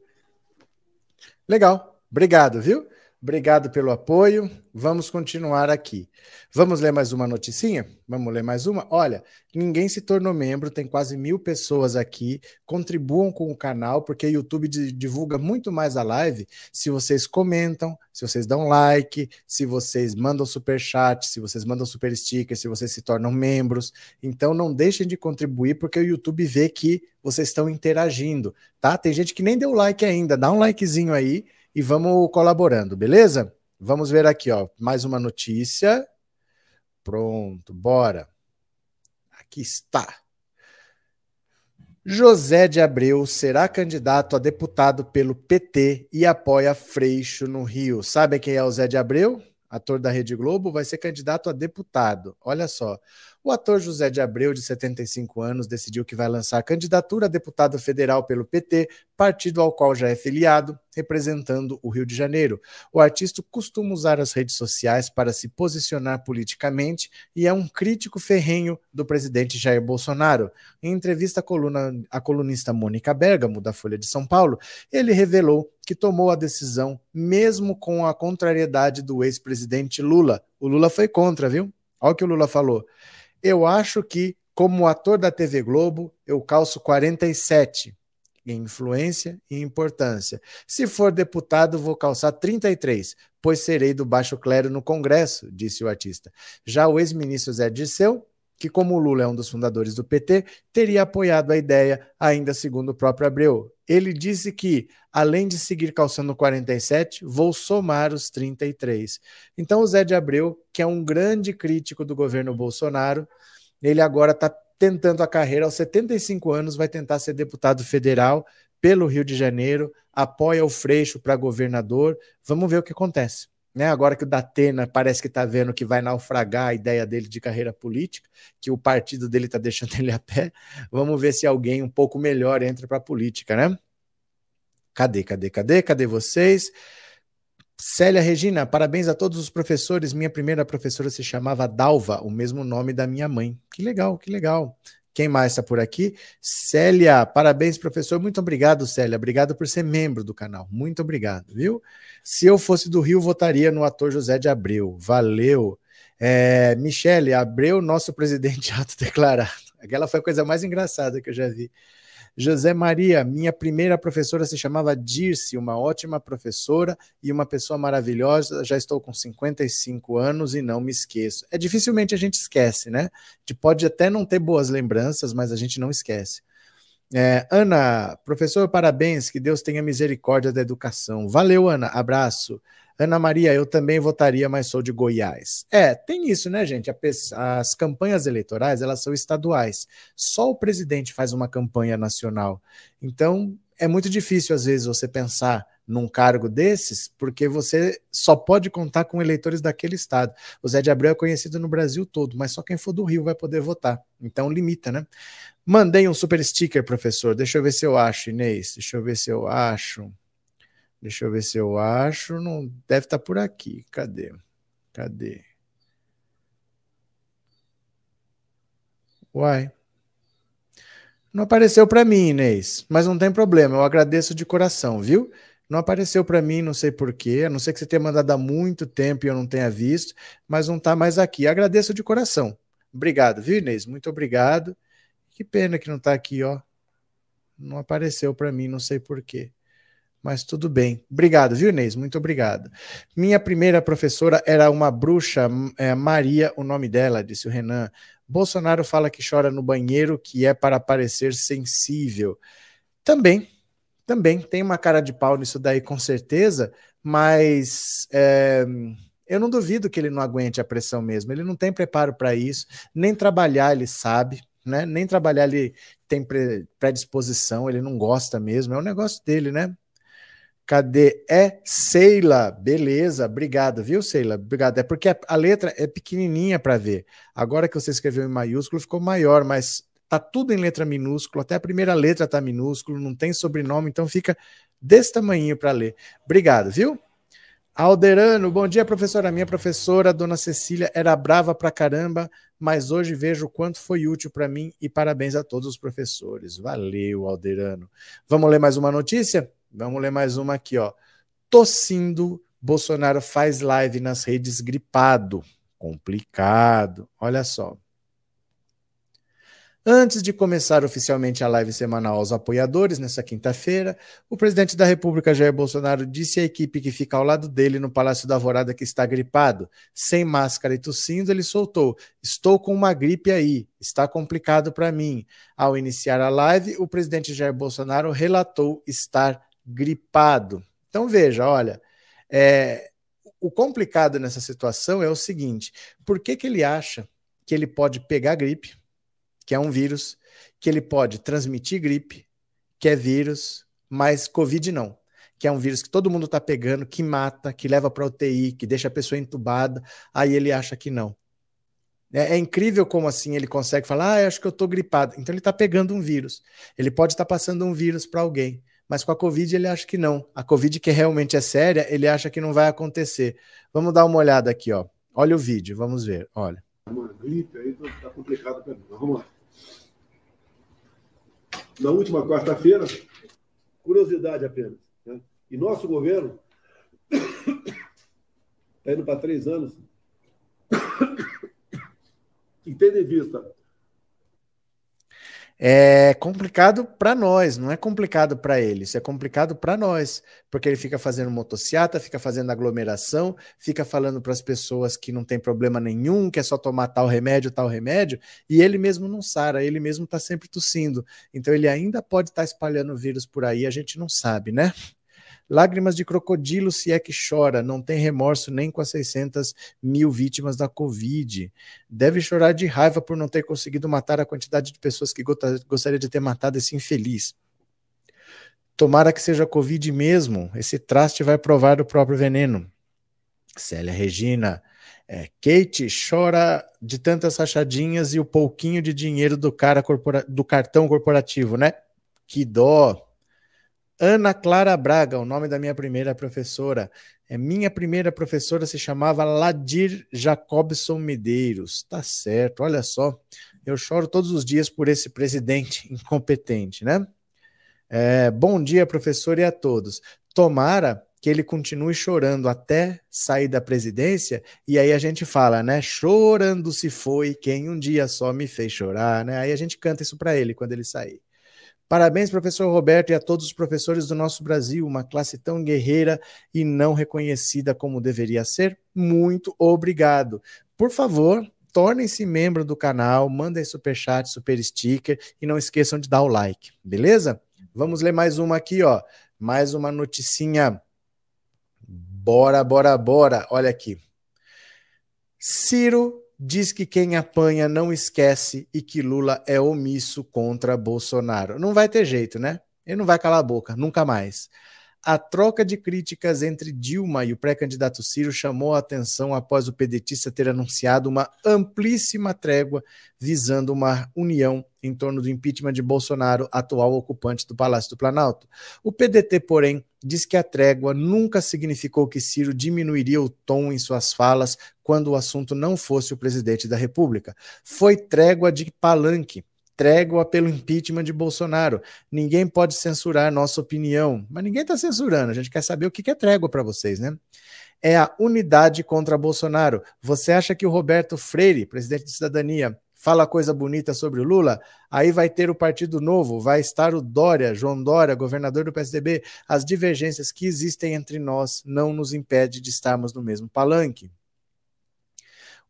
S1: Legal. Obrigado, viu? Obrigado pelo apoio. Vamos continuar aqui. Vamos ler mais uma noticinha? Vamos ler mais uma? Olha, ninguém se tornou membro, tem quase mil pessoas aqui. Contribuam com o canal, porque o YouTube di- divulga muito mais a live se vocês comentam, se vocês dão like, se vocês mandam super chat, se vocês mandam super sticker, se vocês se tornam membros. Então não deixem de contribuir, porque o YouTube vê que vocês estão interagindo, tá? Tem gente que nem deu like ainda, dá um likezinho aí e vamos colaborando, beleza? Vamos ver aqui, ó, mais uma notícia. Pronto, bora. Aqui está. José de Abreu será candidato a deputado pelo PT e apoia Freixo no Rio. Sabe quem é o Zé de Abreu? Ator da Rede Globo, vai ser candidato a deputado. Olha só. O ator José de Abreu, de 75 anos, decidiu que vai lançar a candidatura a deputado federal pelo PT, partido ao qual já é filiado, representando o Rio de Janeiro. O artista costuma usar as redes sociais para se posicionar politicamente e é um crítico ferrenho do presidente Jair Bolsonaro. Em entrevista à, coluna, à colunista Mônica Bergamo, da Folha de São Paulo, ele revelou que tomou a decisão mesmo com a contrariedade do ex-presidente Lula. O Lula foi contra, viu? Olha o que o Lula falou. Eu acho que, como ator da TV Globo, eu calço 47 em influência e importância. Se for deputado, vou calçar 33, pois serei do baixo clero no Congresso, disse o artista. Já o ex-ministro Zé Dirceu, que como o Lula é um dos fundadores do PT, teria apoiado a ideia, ainda segundo o próprio Abreu. Ele disse que, além de seguir calçando 47, vou somar os 33. Então o Zé de Abreu, que é um grande crítico do governo Bolsonaro, ele agora está tentando a carreira aos 75 anos, vai tentar ser deputado federal pelo Rio de Janeiro, apoia o Freixo para governador. Vamos ver o que acontece. Né? Agora que o Datena parece que está vendo que vai naufragar a ideia dele de carreira política, que o partido dele está deixando <laughs> ele a pé, vamos ver se alguém um pouco melhor entra para a política, né? Cadê, cadê, cadê? Cadê vocês? Célia Regina, parabéns a todos os professores. Minha primeira professora se chamava Dalva, o mesmo nome da minha mãe. Que legal, que legal. Quem mais está por aqui? Célia, parabéns, professor. Muito obrigado, Célia. Obrigado por ser membro do canal. Muito obrigado, viu? Se eu fosse do Rio, votaria no ator José de Abreu. Valeu. É, Michele, Abreu, nosso presidente <laughs> autodeclarado. Aquela foi a coisa mais engraçada que eu já vi. José Maria, minha primeira professora se chamava Dirce, uma ótima professora e uma pessoa maravilhosa. Já estou com 55 anos e não me esqueço. É dificilmente a gente esquece, né? A gente pode até não ter boas lembranças, mas a gente não esquece. É, Ana, professor, parabéns, que Deus tenha misericórdia da educação. Valeu, Ana, abraço. Ana Maria, eu também votaria, mas sou de Goiás. É, tem isso, né, gente? As campanhas eleitorais, elas são estaduais. Só o presidente faz uma campanha nacional. Então, é muito difícil, às vezes, você pensar num cargo desses, porque você só pode contar com eleitores daquele estado. O Zé de Abreu é conhecido no Brasil todo, mas só quem for do Rio vai poder votar. Então, limita, né? Mandei um super sticker, professor. Deixa eu ver se eu acho, Inês. Deixa eu ver se eu acho. Deixa eu ver se eu acho. Não deve estar por aqui. Cadê? Cadê? Uai. Não apareceu para mim, Inês, mas não tem problema, eu agradeço de coração, viu? Não apareceu para mim, não sei porquê, a não ser que você tenha mandado há muito tempo e eu não tenha visto, mas não está mais aqui. Agradeço de coração. Obrigado, viu, Inês? Muito obrigado. Que pena que não está aqui, ó. Não apareceu para mim, não sei porquê. Mas tudo bem. Obrigado, viu, Inês? Muito obrigado. Minha primeira professora era uma bruxa, é, Maria, o nome dela, disse o Renan. Bolsonaro fala que chora no banheiro, que é para parecer sensível. Também, também tem uma cara de pau nisso daí, com certeza, mas é, eu não duvido que ele não aguente a pressão mesmo. Ele não tem preparo para isso, nem trabalhar ele sabe, né? Nem trabalhar ele tem predisposição, ele não gosta mesmo, é um negócio dele, né? Cadê? É Seila. Beleza, obrigado, viu, Seila? Obrigado. É porque a letra é pequenininha para ver. Agora que você escreveu em maiúsculo, ficou maior, mas tá tudo em letra minúscula, até a primeira letra tá minúsculo, não tem sobrenome, então fica desse tamanho para ler. Obrigado, viu? Alderano, bom dia, professora. Minha professora, dona Cecília, era brava pra caramba, mas hoje vejo o quanto foi útil para mim e parabéns a todos os professores. Valeu, Alderano. Vamos ler mais uma notícia? Vamos ler mais uma aqui, ó. Tossindo, Bolsonaro faz live nas redes gripado. Complicado. Olha só. Antes de começar oficialmente a live semanal aos apoiadores, nessa quinta-feira, o presidente da República, Jair Bolsonaro, disse à equipe que fica ao lado dele no Palácio da Alvorada que está gripado. Sem máscara e tossindo, ele soltou: Estou com uma gripe aí, está complicado para mim. Ao iniciar a live, o presidente Jair Bolsonaro relatou estar gripado. Então veja, olha, é, o complicado nessa situação é o seguinte: por que, que ele acha que ele pode pegar gripe, que é um vírus, que ele pode transmitir gripe, que é vírus, mas Covid não? Que é um vírus que todo mundo está pegando, que mata, que leva para UTI, que deixa a pessoa entubada, aí ele acha que não. É, é, incrível como assim ele consegue falar, ah, acho que eu estou gripado. Então ele está pegando um vírus. Ele pode estar tá passando um vírus para alguém mas com a Covid ele acha que não. A Covid, que realmente é séria, ele acha que não vai acontecer. Vamos dar uma olhada aqui, ó. Olha o vídeo, vamos ver. Olha.
S2: Uma gripe aí tá complicado para mim. Vamos lá. Na última quarta-feira, curiosidade apenas. Né? E nosso governo está <coughs> indo para três anos <coughs> e tendo em vista
S1: é complicado para nós, não é complicado para ele, isso é complicado para nós, porque ele fica fazendo motociata, fica fazendo aglomeração, fica falando para as pessoas que não tem problema nenhum, que é só tomar tal remédio, tal remédio, e ele mesmo não sara, ele mesmo está sempre tossindo. Então ele ainda pode estar tá espalhando vírus por aí, a gente não sabe, né? Lágrimas de crocodilo se é que chora, não tem remorso nem com as 600 mil vítimas da Covid. Deve chorar de raiva por não ter conseguido matar a quantidade de pessoas que gostaria de ter matado esse infeliz. Tomara que seja Covid mesmo, esse traste vai provar o próprio veneno. Célia Regina, é, Kate chora de tantas rachadinhas e o pouquinho de dinheiro do cara corpora, do cartão corporativo, né? Que dó. Ana Clara Braga, o nome da minha primeira professora. É, minha primeira professora se chamava Ladir Jacobson Medeiros. Tá certo, olha só. Eu choro todos os dias por esse presidente <laughs> incompetente, né? É, bom dia, professor, e a todos. Tomara que ele continue chorando até sair da presidência, e aí a gente fala, né? Chorando se foi quem um dia só me fez chorar, né? Aí a gente canta isso para ele quando ele sair. Parabéns, professor Roberto, e a todos os professores do nosso Brasil, uma classe tão guerreira e não reconhecida como deveria ser. Muito obrigado. Por favor, tornem-se membro do canal, mandem superchat, super sticker e não esqueçam de dar o like, beleza? Vamos ler mais uma aqui, ó. Mais uma noticinha. Bora, bora, bora. Olha aqui. Ciro diz que quem apanha não esquece e que Lula é omisso contra Bolsonaro. Não vai ter jeito, né? Ele não vai calar a boca, nunca mais. A troca de críticas entre Dilma e o pré-candidato Ciro chamou a atenção após o pedetista ter anunciado uma amplíssima trégua visando uma união em torno do impeachment de Bolsonaro, atual ocupante do Palácio do Planalto. O PDT, porém, diz que a trégua nunca significou que Ciro diminuiria o tom em suas falas quando o assunto não fosse o presidente da República. Foi trégua de palanque trégua pelo impeachment de Bolsonaro. Ninguém pode censurar nossa opinião, mas ninguém está censurando. A gente quer saber o que é trégua para vocês, né? É a unidade contra Bolsonaro. Você acha que o Roberto Freire, presidente de Cidadania, fala coisa bonita sobre o Lula? Aí vai ter o Partido Novo, vai estar o Dória, João Dória, governador do PSDB. As divergências que existem entre nós não nos impede de estarmos no mesmo palanque.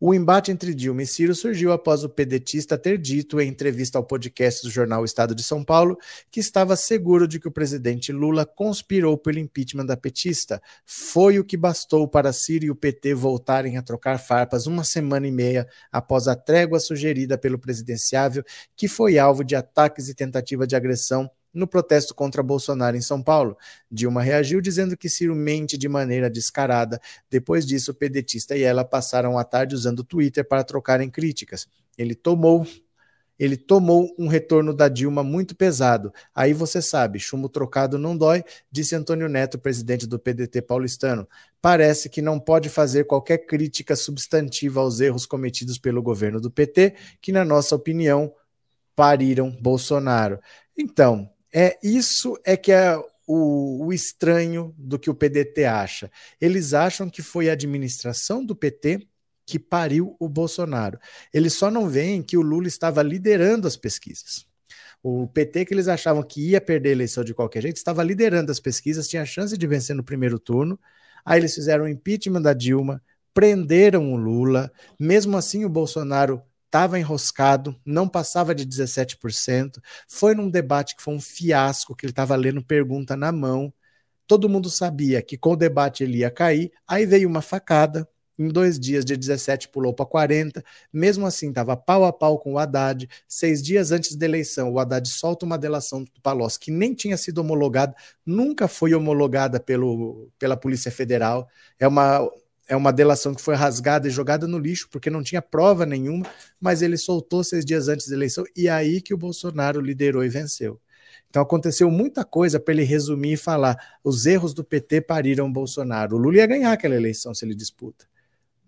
S1: O embate entre Dilma e Ciro surgiu após o pedetista ter dito em entrevista ao podcast do jornal Estado de São Paulo que estava seguro de que o presidente Lula conspirou pelo impeachment da petista. Foi o que bastou para Ciro e o PT voltarem a trocar farpas uma semana e meia após a trégua sugerida pelo presidenciável, que foi alvo de ataques e tentativa de agressão no protesto contra Bolsonaro em São Paulo. Dilma reagiu dizendo que Ciro mente de maneira descarada. Depois disso, o pedetista e ela passaram a tarde usando o Twitter para trocarem críticas. Ele tomou ele tomou um retorno da Dilma muito pesado. Aí você sabe, chumbo trocado não dói, disse Antônio Neto, presidente do PDT paulistano. Parece que não pode fazer qualquer crítica substantiva aos erros cometidos pelo governo do PT, que, na nossa opinião, pariram Bolsonaro. Então, é isso é que é o, o, estranho do que o PDT acha. Eles acham que foi a administração do PT que pariu o Bolsonaro. Eles só não veem que o Lula estava liderando as pesquisas. O PT, que eles achavam que ia perder a eleição de qualquer jeito, estava liderando as pesquisas, tinha chance de vencer no primeiro turno. Aí eles fizeram o impeachment da Dilma, prenderam o Lula. Mesmo assim, o Bolsonaro estava enroscado, não passava de 17%. Foi num debate que foi um fiasco, que ele estava lendo pergunta na mão. Todo mundo sabia que com o debate ele ia cair. Aí veio uma facada. Em dois dias, de 17 pulou para 40. Mesmo assim, estava pau a pau com o Haddad. Seis dias antes da eleição, o Haddad solta uma delação do Palocci que nem tinha sido homologada, nunca foi homologada pelo, pela Polícia Federal. É uma é uma delação que foi rasgada e jogada no lixo porque não tinha prova nenhuma, mas ele soltou seis dias antes da eleição e é aí que o Bolsonaro liderou e venceu. Então aconteceu muita coisa para ele resumir e falar: os erros do PT pariram Bolsonaro. O Lula ia ganhar aquela eleição se ele disputa.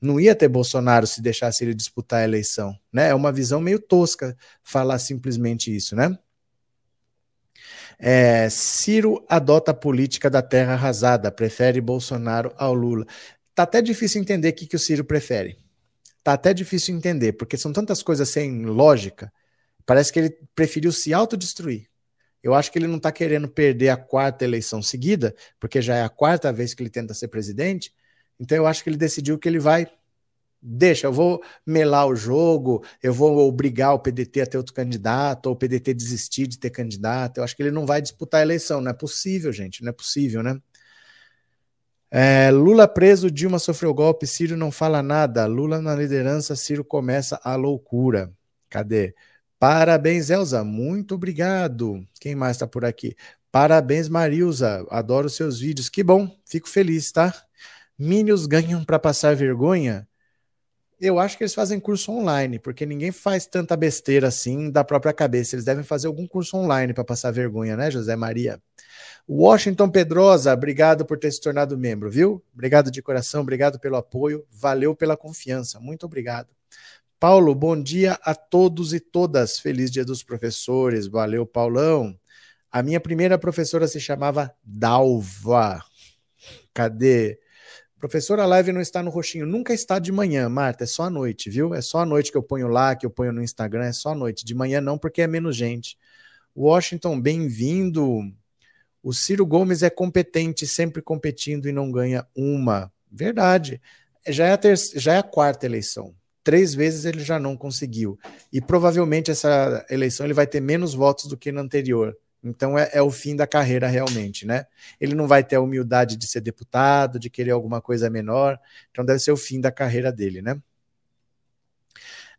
S1: Não ia ter Bolsonaro se deixasse ele disputar a eleição, né? É uma visão meio tosca falar simplesmente isso, né? É, Ciro adota a política da terra arrasada, prefere Bolsonaro ao Lula. Tá até difícil entender o que, que o Ciro prefere. Tá até difícil entender, porque são tantas coisas sem lógica. Parece que ele preferiu se autodestruir. Eu acho que ele não está querendo perder a quarta eleição seguida, porque já é a quarta vez que ele tenta ser presidente. Então eu acho que ele decidiu que ele vai. Deixa, eu vou melar o jogo, eu vou obrigar o PDT a ter outro candidato, ou o PDT desistir de ter candidato. Eu acho que ele não vai disputar a eleição. Não é possível, gente, não é possível, né? É, Lula preso, Dilma sofreu golpe, Ciro não fala nada. Lula na liderança, Ciro começa a loucura. Cadê? Parabéns, Elza. Muito obrigado. Quem mais está por aqui? Parabéns, Marilza. Adoro seus vídeos. Que bom, fico feliz, tá? Minions ganham para passar vergonha? Eu acho que eles fazem curso online, porque ninguém faz tanta besteira assim da própria cabeça. Eles devem fazer algum curso online para passar vergonha, né, José Maria? Washington Pedrosa, obrigado por ter se tornado membro, viu? Obrigado de coração, obrigado pelo apoio, valeu pela confiança, muito obrigado. Paulo, bom dia a todos e todas. Feliz dia dos professores. Valeu, Paulão. A minha primeira professora se chamava Dalva. Cadê? Professora, a live não está no roxinho. Nunca está de manhã, Marta. É só à noite, viu? É só à noite que eu ponho lá, que eu ponho no Instagram. É só à noite. De manhã não, porque é menos gente. Washington, bem-vindo. O Ciro Gomes é competente, sempre competindo e não ganha uma. Verdade. Já é a, ter... já é a quarta eleição. Três vezes ele já não conseguiu. E provavelmente essa eleição ele vai ter menos votos do que na anterior. Então é, é, o fim da carreira realmente, né? Ele não vai ter a humildade de ser deputado, de querer alguma coisa menor. Então deve ser o fim da carreira dele, né?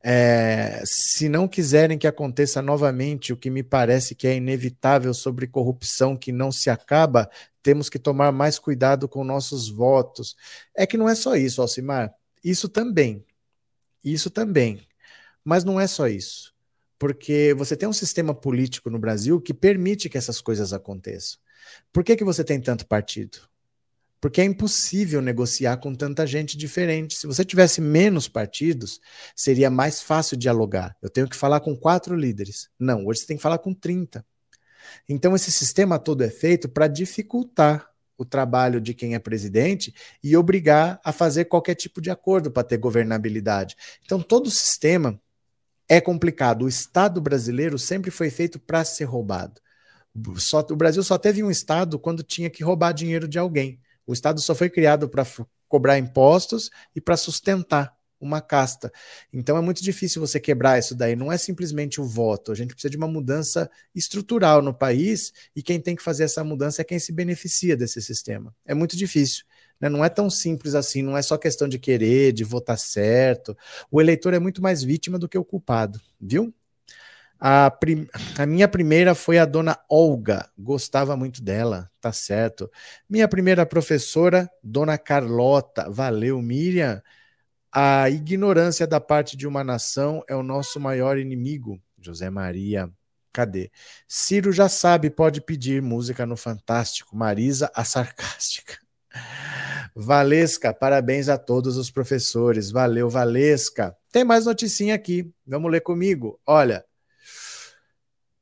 S1: É, se não quiserem que aconteça novamente o que me parece que é inevitável sobre corrupção que não se acaba, temos que tomar mais cuidado com nossos votos. É que não é só isso, Alcimar. Isso também. Isso também. Mas não é só isso. Porque você tem um sistema político no Brasil que permite que essas coisas aconteçam. Por que, que você tem tanto partido? Porque é impossível negociar com tanta gente diferente. Se você tivesse menos partidos, seria mais fácil dialogar. Eu tenho que falar com quatro líderes. Não, hoje você tem que falar com 30. Então, esse sistema todo é feito para dificultar o trabalho de quem é presidente e obrigar a fazer qualquer tipo de acordo para ter governabilidade. Então, todo o sistema é complicado. O Estado brasileiro sempre foi feito para ser roubado. Só, o Brasil só teve um Estado quando tinha que roubar dinheiro de alguém. O Estado só foi criado para cobrar impostos e para sustentar uma casta. Então é muito difícil você quebrar isso daí. Não é simplesmente o voto. A gente precisa de uma mudança estrutural no país e quem tem que fazer essa mudança é quem se beneficia desse sistema. É muito difícil. Né? Não é tão simples assim. Não é só questão de querer, de votar certo. O eleitor é muito mais vítima do que o culpado, viu? A, prim... a, minha primeira foi a dona Olga, gostava muito dela, tá certo. Minha primeira professora, dona Carlota, valeu, Miriam. A ignorância da parte de uma nação é o nosso maior inimigo. José Maria, cadê? Ciro já sabe, pode pedir música no Fantástico. Marisa, a sarcástica. Valesca, parabéns a todos os professores. Valeu, Valesca. Tem mais noticinha aqui. Vamos ler comigo. Olha,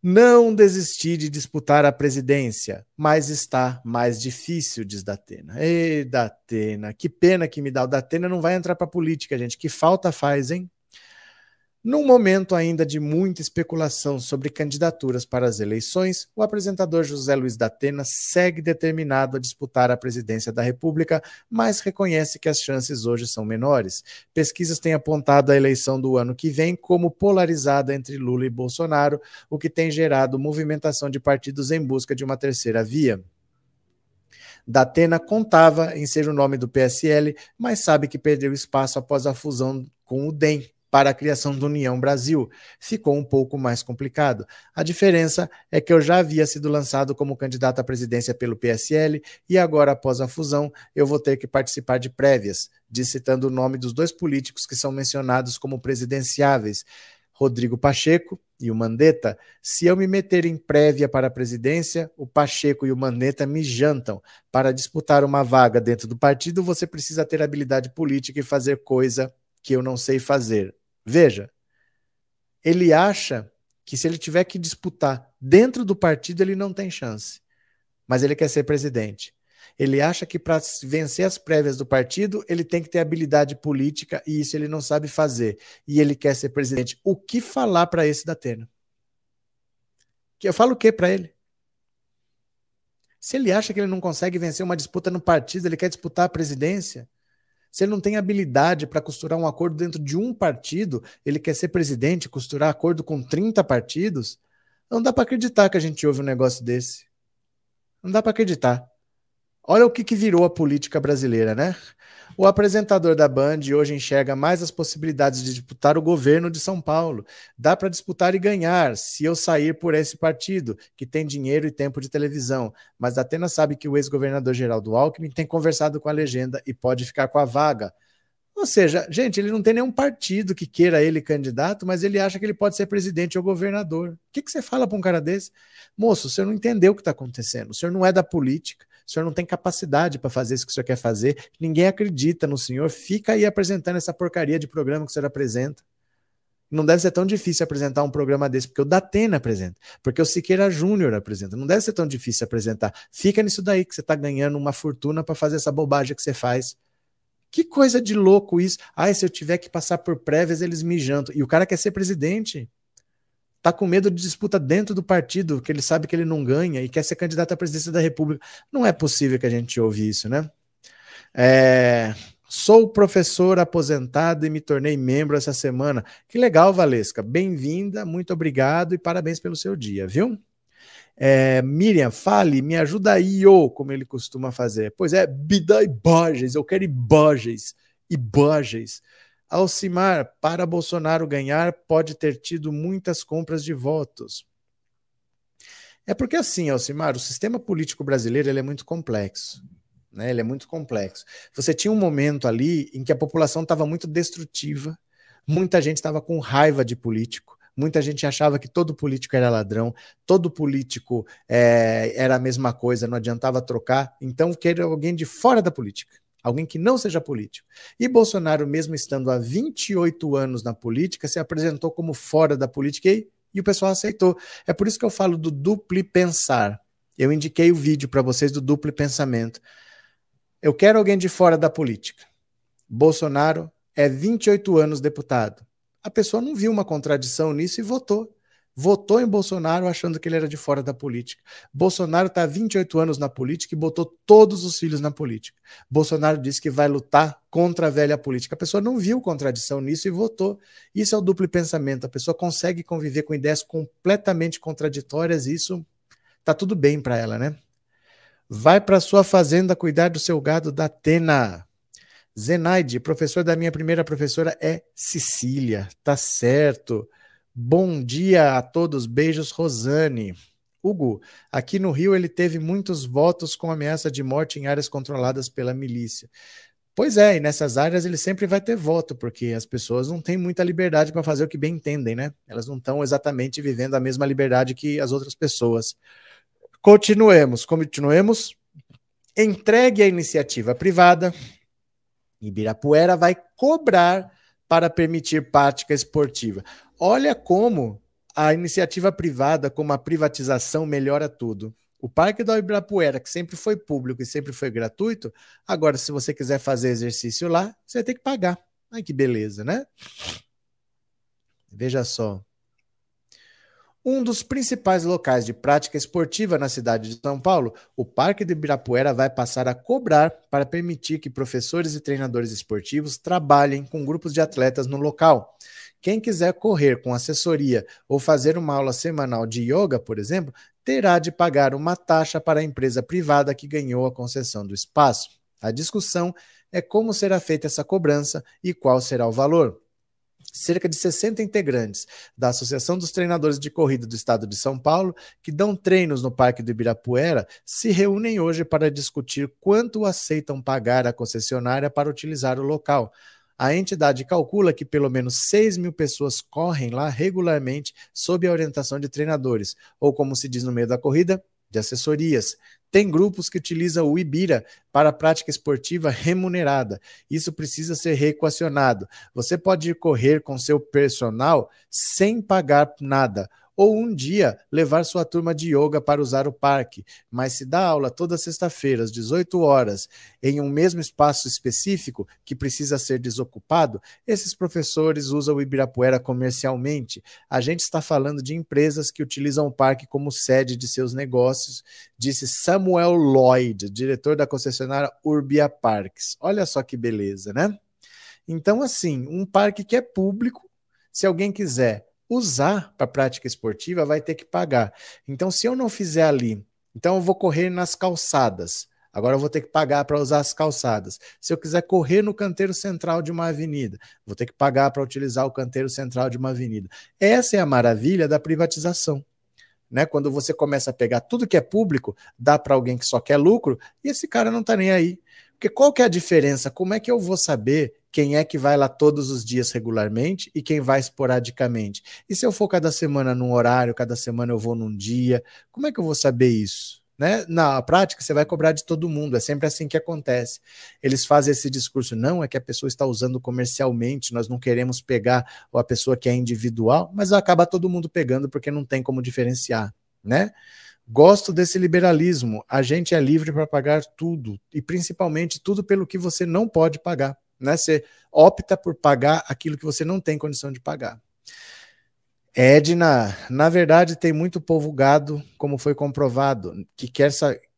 S1: não desisti de disputar a presidência, mas está mais difícil, diz Datena. Ei, Datena, que pena que me dá. O Datena não vai entrar para política, gente. Que falta faz, hein? Num momento ainda de muita especulação sobre candidaturas para as eleições, o apresentador José Luiz da Atena segue determinado a disputar a presidência da República, mas reconhece que as chances hoje são menores. Pesquisas têm apontado a eleição do ano que vem como polarizada entre Lula e Bolsonaro, o que tem gerado movimentação de partidos em busca de uma terceira via. Datena contava em ser o nome do PSL, mas sabe que perdeu espaço após a fusão com o DEM, para a criação do União Brasil. Ficou um pouco mais complicado. A diferença é que eu já havia sido lançado como candidato à presidência pelo PSL e agora, após a fusão, eu vou ter que participar de prévias, diz citando o nome dos dois políticos que são mencionados como presidenciáveis. Rodrigo Pacheco e o Mandetta, se eu me meter em prévia para a presidência, o Pacheco e o Mandetta me jantam. Para disputar uma vaga dentro do partido, você precisa ter habilidade política e fazer coisa que eu não sei fazer. Veja, ele acha que se ele tiver que disputar dentro do partido, ele não tem chance. Mas ele quer ser presidente. Ele acha que para vencer as prévias do partido, ele tem que ter habilidade política e isso ele não sabe fazer. E ele quer ser presidente. O que falar para esse da Atena? Que eu falo o que para ele? Se ele acha que ele não consegue vencer uma disputa no partido, ele quer disputar a presidência, se ele não tem habilidade para costurar um acordo dentro de um partido, ele quer ser presidente, costurar acordo com 30 partidos, não dá para acreditar que a gente ouve um negócio desse. Não dá para acreditar. Olha o que, que virou a política brasileira, né? O apresentador da Band hoje enxerga mais as possibilidades de disputar o governo de São Paulo. Dá para disputar e ganhar se eu sair por esse partido, que tem dinheiro e tempo de televisão. Mas Atena sabe que o ex-governador Geraldo Alckmin tem conversado com a legenda e pode ficar com a vaga. Ou seja, gente, ele não tem nenhum partido que queira ele candidato, mas ele acha que ele pode ser presidente ou governador. O que, que você fala para um cara desse? Moço, o senhor não entendeu o que está acontecendo. O senhor não é da política o senhor não tem capacidade para fazer isso que o senhor quer fazer, ninguém acredita no senhor, fica aí apresentando essa porcaria de programa que o senhor apresenta. Não deve ser tão difícil apresentar um programa desse, porque o Datena apresenta, porque o Siqueira Júnior apresenta. Não deve ser tão difícil apresentar. Fica nisso daí que você está ganhando uma fortuna para fazer essa bobagem que você faz. Que coisa de louco isso. Ai, se eu tiver que passar por prévias, eles me jantam. E o cara quer ser presidente tá com medo de disputa dentro do partido, que ele sabe que ele não ganha e quer ser candidato à presidência da República. Não é possível que a gente ouve isso, né? É, sou professor aposentado e me tornei membro essa semana. Que legal, Valesca. Bem-vinda, muito obrigado e parabéns pelo seu dia, viu? É, Miriam, fale, me ajuda aí, ô, como ele costuma fazer. Pois é, bidai Borges, eu quero imagens, imagens. Alcimar, para Bolsonaro ganhar, pode ter tido muitas compras de votos. É porque assim, Alcimar, o sistema político brasileiro ele é muito complexo. Né? Ele é muito complexo. Você tinha um momento ali em que a população estava muito destrutiva, muita gente estava com raiva de político, muita gente achava que todo político era ladrão, todo político é, era a mesma coisa, não adiantava trocar. Então, queria alguém de fora da política. Alguém que não seja político. E Bolsonaro, mesmo estando há 28 anos na política, se apresentou como fora da política e, e o pessoal aceitou. É por isso que eu falo do duplo pensar. Eu indiquei o vídeo para vocês do duplo pensamento. Eu quero alguém de fora da política. Bolsonaro é 28 anos deputado. A pessoa não viu uma contradição nisso e votou. Votou em Bolsonaro achando que ele era de fora da política. Bolsonaro está há 28 anos na política e botou todos os filhos na política. Bolsonaro disse que vai lutar contra a velha política. A pessoa não viu contradição nisso e votou. Isso é o duplo pensamento. A pessoa consegue conviver com ideias completamente contraditórias e isso tá tudo bem para ela, né? Vai para sua fazenda cuidar do seu gado da Atena. Zenaide, professor da minha primeira professora é Cecília. Tá certo. Bom dia a todos. Beijos, Rosane. Hugo, aqui no Rio ele teve muitos votos com ameaça de morte em áreas controladas pela milícia. Pois é, e nessas áreas ele sempre vai ter voto, porque as pessoas não têm muita liberdade para fazer o que bem entendem, né? Elas não estão exatamente vivendo a mesma liberdade que as outras pessoas. Continuemos, continuemos. Entregue a iniciativa privada. Ibirapuera vai cobrar para permitir prática esportiva. Olha como a iniciativa privada, como a privatização, melhora tudo. O Parque do Ibirapuera, que sempre foi público e sempre foi gratuito, agora, se você quiser fazer exercício lá, você ter que pagar. Ai, que beleza, né? Veja só. Um dos principais locais de prática esportiva na cidade de São Paulo, o Parque de Ibirapuera vai passar a cobrar para permitir que professores e treinadores esportivos trabalhem com grupos de atletas no local. Quem quiser correr com assessoria ou fazer uma aula semanal de yoga, por exemplo, terá de pagar uma taxa para a empresa privada que ganhou a concessão do espaço. A discussão é como será feita essa cobrança e qual será o valor. Cerca de 60 integrantes da Associação dos Treinadores de Corrida do Estado de São Paulo, que dão treinos no Parque do Ibirapuera, se reúnem hoje para discutir quanto aceitam pagar a concessionária para utilizar o local. A entidade calcula que pelo menos 6 mil pessoas correm lá regularmente sob a orientação de treinadores, ou como se diz no meio da corrida, de assessorias. Tem grupos que utilizam o Ibira para prática esportiva remunerada. Isso precisa ser reequacionado. Você pode correr com seu personal sem pagar nada ou um dia levar sua turma de yoga para usar o parque, mas se dá aula toda sexta-feira às 18 horas em um mesmo espaço específico que precisa ser desocupado, esses professores usam o Ibirapuera comercialmente. A gente está falando de empresas que utilizam o parque como sede de seus negócios, disse Samuel Lloyd, diretor da concessionária Urbia Parques. Olha só que beleza, né? Então, assim, um parque que é público, se alguém quiser usar para prática esportiva vai ter que pagar. Então, se eu não fizer ali, então eu vou correr nas calçadas. Agora eu vou ter que pagar para usar as calçadas. Se eu quiser correr no canteiro central de uma avenida, vou ter que pagar para utilizar o canteiro central de uma avenida. Essa é a maravilha da privatização. Né? Quando você começa a pegar tudo que é público, dá para alguém que só quer lucro, e esse cara não está nem aí. Porque qual que é a diferença? Como é que eu vou saber quem é que vai lá todos os dias regularmente e quem vai esporadicamente. E se eu for cada semana num horário, cada semana eu vou num dia, como é que eu vou saber isso? Né? Na prática, você vai cobrar de todo mundo, é sempre assim que acontece. Eles fazem esse discurso, não, é que a pessoa está usando comercialmente, nós não queremos pegar a pessoa que é individual, mas acaba todo mundo pegando porque não tem como diferenciar, né? Gosto desse liberalismo. A gente é livre para pagar tudo, e principalmente tudo pelo que você não pode pagar né? Você opta por pagar aquilo que você não tem condição de pagar. Edna, na verdade, tem muito povo gado, como foi comprovado, que, quer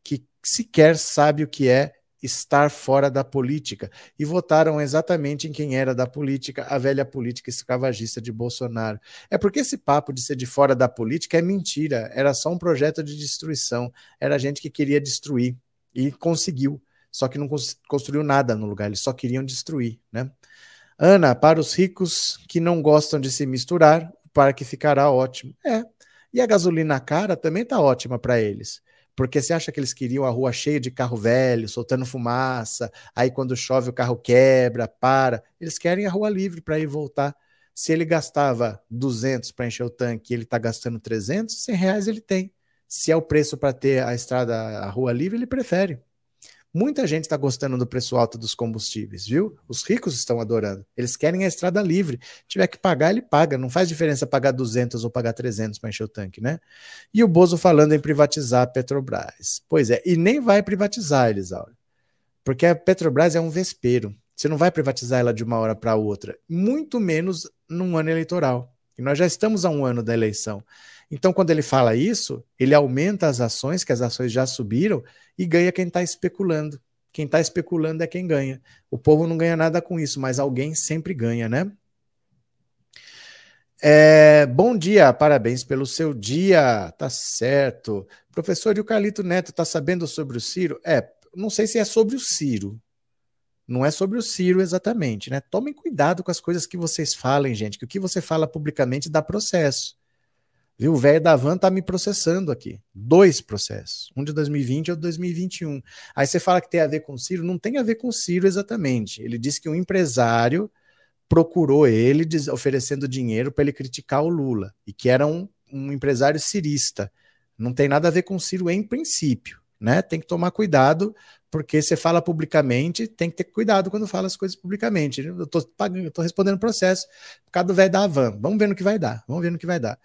S1: que sequer sabe o que é estar fora da política e votaram exatamente em quem era da política, a velha política escravagista de Bolsonaro. É porque esse papo de ser de fora da política é mentira, era só um projeto de destruição, era gente que queria destruir e conseguiu só que não construiu nada no lugar, eles só queriam destruir, né? Ana, para os ricos que não gostam de se misturar, o parque ficará ótimo. É, E a gasolina cara também tá ótima para eles. Porque você acha que eles queriam a rua cheia de carro velho, soltando fumaça, aí quando chove o carro quebra, para. Eles querem a rua livre para ir voltar. Se ele gastava 200 para encher o tanque ele está gastando 300, 100 reais ele tem. Se é o preço para ter a estrada, a rua livre, ele prefere. Muita gente está gostando do preço alto dos combustíveis, viu? Os ricos estão adorando. Eles querem a estrada livre. Se tiver que pagar, ele paga. Não faz diferença pagar 200 ou pagar 300 para encher o tanque, né? E o Bozo falando em privatizar a Petrobras. Pois é, e nem vai privatizar, Elisauro. Porque a Petrobras é um vespeiro. Você não vai privatizar ela de uma hora para outra, muito menos num ano eleitoral. E nós já estamos a um ano da eleição. Então, quando ele fala isso, ele aumenta as ações, que as ações já subiram, e ganha quem está especulando. Quem está especulando é quem ganha. O povo não ganha nada com isso, mas alguém sempre ganha, né? É, bom dia, parabéns pelo seu dia, tá certo. Professor, e o Carlito Neto tá sabendo sobre o Ciro? É, não sei se é sobre o Ciro. Não é sobre o Ciro exatamente, né? Tomem cuidado com as coisas que vocês falem, gente, que o que você fala publicamente dá processo. Viu? O velho da van tá me processando aqui. Dois processos. Um de 2020 e outro de 2021. Aí você fala que tem a ver com o Ciro. Não tem a ver com o Ciro exatamente. Ele disse que um empresário procurou ele oferecendo dinheiro para ele criticar o Lula. E que era um, um empresário cirista. Não tem nada a ver com o Ciro em princípio. Né? Tem que tomar cuidado, porque você fala publicamente, tem que ter cuidado quando fala as coisas publicamente. Eu tô, pagando, eu tô respondendo processo por causa do velho da van. Vamos ver no que vai dar. Vamos ver no que vai dar.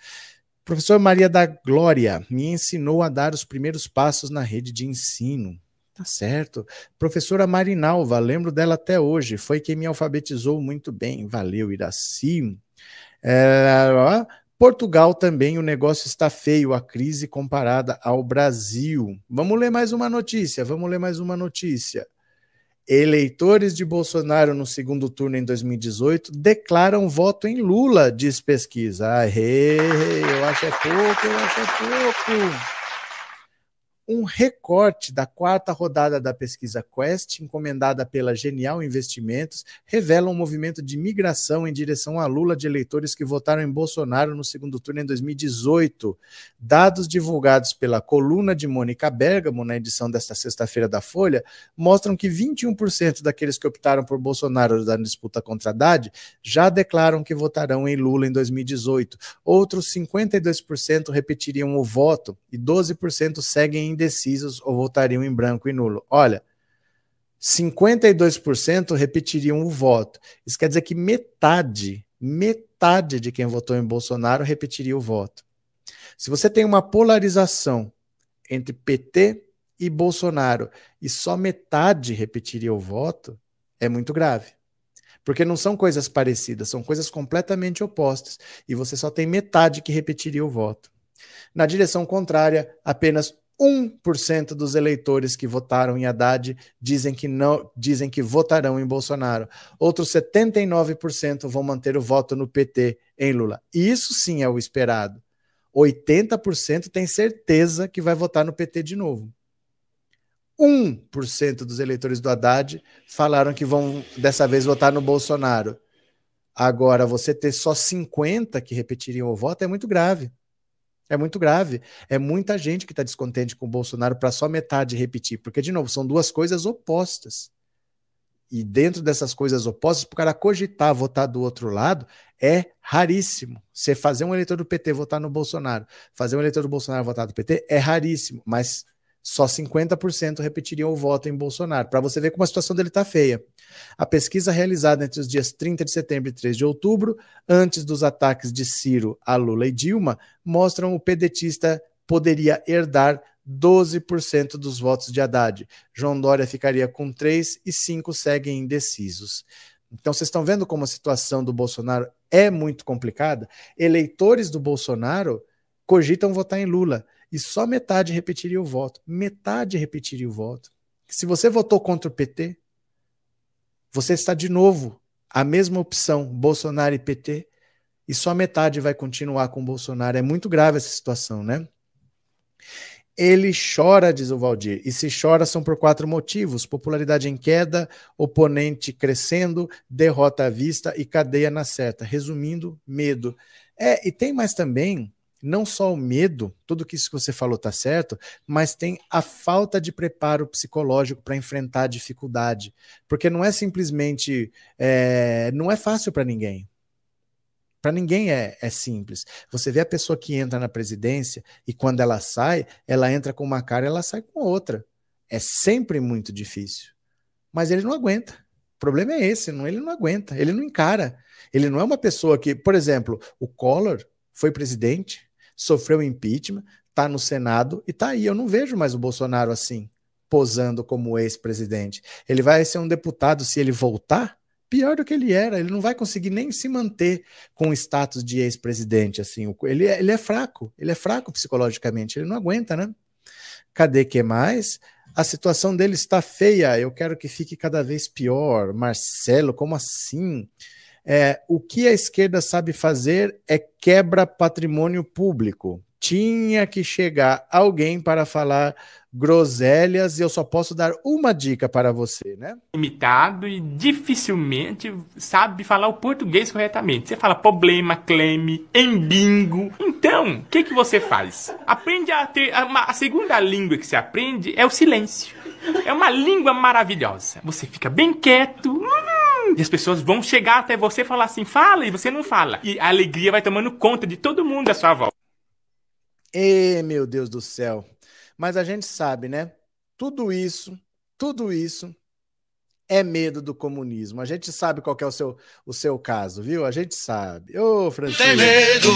S1: Professor Maria da Glória me ensinou a dar os primeiros passos na rede de ensino. Tá certo. Professora Marinalva, lembro dela até hoje, foi quem me alfabetizou muito bem. Valeu, Iraci. É, Portugal também o negócio está feio, a crise comparada ao Brasil. Vamos ler mais uma notícia, vamos ler mais uma notícia. Eleitores de Bolsonaro no segundo turno em 2018 declaram voto em Lula, diz pesquisa. Aê, eu acho é pouco, eu acho é pouco um recorte da quarta rodada da pesquisa Quest, encomendada pela Genial Investimentos, revela um movimento de migração em direção a Lula de eleitores que votaram em Bolsonaro no segundo turno em 2018. Dados divulgados pela coluna de Mônica Bergamo na edição desta sexta-feira da Folha mostram que 21% daqueles que optaram por Bolsonaro na disputa contra Haddad já declaram que votarão em Lula em 2018. Outros 52% repetiriam o voto e 12% seguem em indecisos ou votariam em branco e nulo. Olha, 52% repetiriam o voto. Isso quer dizer que metade, metade de quem votou em Bolsonaro repetiria o voto. Se você tem uma polarização entre PT e Bolsonaro e só metade repetiria o voto, é muito grave. Porque não são coisas parecidas, são coisas completamente opostas. E você só tem metade que repetiria o voto. Na direção contrária, apenas 1% dos eleitores que votaram em Haddad dizem que não dizem que votarão em Bolsonaro. Outros 79% vão manter o voto no PT em Lula. Isso sim é o esperado. 80% tem certeza que vai votar no PT de novo. 1% dos eleitores do Haddad falaram que vão dessa vez votar no Bolsonaro. Agora, você ter só 50 que repetiriam o voto é muito grave. É muito grave. É muita gente que está descontente com o Bolsonaro para só metade repetir. Porque, de novo, são duas coisas opostas. E dentro dessas coisas opostas, para o cara cogitar votar do outro lado, é raríssimo. Você fazer um eleitor do PT votar no Bolsonaro, fazer um eleitor do Bolsonaro votar do PT, é raríssimo. Mas só 50% repetiriam o voto em Bolsonaro, para você ver como a situação dele está feia. A pesquisa realizada entre os dias 30 de setembro e 3 de outubro, antes dos ataques de Ciro a Lula e Dilma, mostram o pedetista poderia herdar 12% dos votos de Haddad. João Dória ficaria com 3 e 5 seguem indecisos. Então vocês estão vendo como a situação do Bolsonaro é muito complicada? Eleitores do Bolsonaro cogitam votar em Lula e só metade repetiria o voto. Metade repetiria o voto. Se você votou contra o PT, você está de novo a mesma opção, Bolsonaro e PT, e só metade vai continuar com Bolsonaro. É muito grave essa situação, né? Ele chora, diz o Valdir, e se chora são por quatro motivos: popularidade em queda, oponente crescendo, derrota à vista e cadeia na certa. Resumindo, medo. É, e tem mais também não só o medo, tudo que isso que você falou tá certo, mas tem a falta de preparo psicológico para enfrentar a dificuldade, porque não é simplesmente, é, não é fácil para ninguém. Para ninguém é, é simples. Você vê a pessoa que entra na presidência e quando ela sai, ela entra com uma cara e ela sai com outra. É sempre muito difícil. Mas ele não aguenta. O problema é esse, não, ele não aguenta, ele não encara. Ele não é uma pessoa que, por exemplo, o Collor foi presidente, sofreu impeachment, está no Senado e está aí. Eu não vejo mais o Bolsonaro assim, posando como ex-presidente. Ele vai ser um deputado se ele voltar pior do que ele era. Ele não vai conseguir nem se manter com o status de ex-presidente. Assim, ele, é, ele é fraco, ele é fraco psicologicamente, ele não aguenta, né? Cadê que mais? A situação dele está feia. Eu quero que fique cada vez pior. Marcelo, como assim? É, o que a esquerda sabe fazer é quebra patrimônio público. Tinha que chegar alguém para falar groselhas e eu só posso dar uma dica para você, né?
S14: Limitado e dificilmente sabe falar o português corretamente. Você fala problema, claim, embingo. Então, o que, que você faz? Aprende a ter. A, a segunda língua que você aprende é o silêncio. É uma língua maravilhosa. Você fica bem quieto. Hum, e as pessoas vão chegar até você e falar assim, fala, e você não fala. E a alegria vai tomando conta de todo mundo à sua volta.
S1: E meu Deus do céu. Mas a gente sabe, né? Tudo isso, tudo isso é medo do comunismo. A gente sabe qual é o seu, o seu caso, viu? A gente sabe. Ô, Francisco.
S15: Tem medo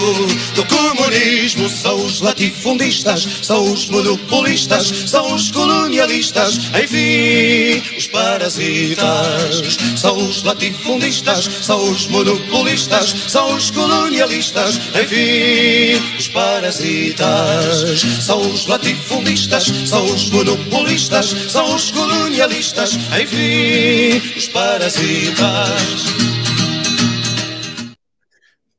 S15: do comunismo, são os latifundistas, são os monopolistas, são os colonialistas, enfim, os parasitas. São os latifundistas, são os monopolistas, são os colonialistas, enfim, os parasitas. São os latifundistas, são os monopolistas, são os colonialistas, enfim os parasitas.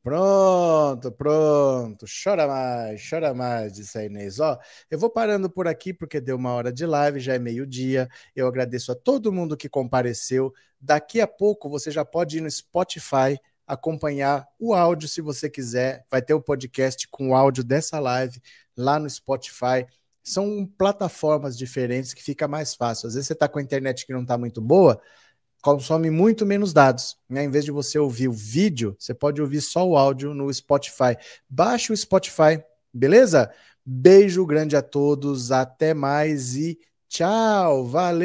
S1: Pronto, pronto. Chora mais, chora mais, disse a Inês. Ó, eu vou parando por aqui porque deu uma hora de live, já é meio-dia. Eu agradeço a todo mundo que compareceu. Daqui a pouco você já pode ir no Spotify acompanhar o áudio se você quiser. Vai ter o podcast com o áudio dessa live lá no Spotify são plataformas diferentes que fica mais fácil. Às vezes você está com a internet que não está muito boa, consome muito menos dados. Né? Em vez de você ouvir o vídeo, você pode ouvir só o áudio no Spotify. Baixe o Spotify, beleza? Beijo grande a todos, até mais e tchau, valeu!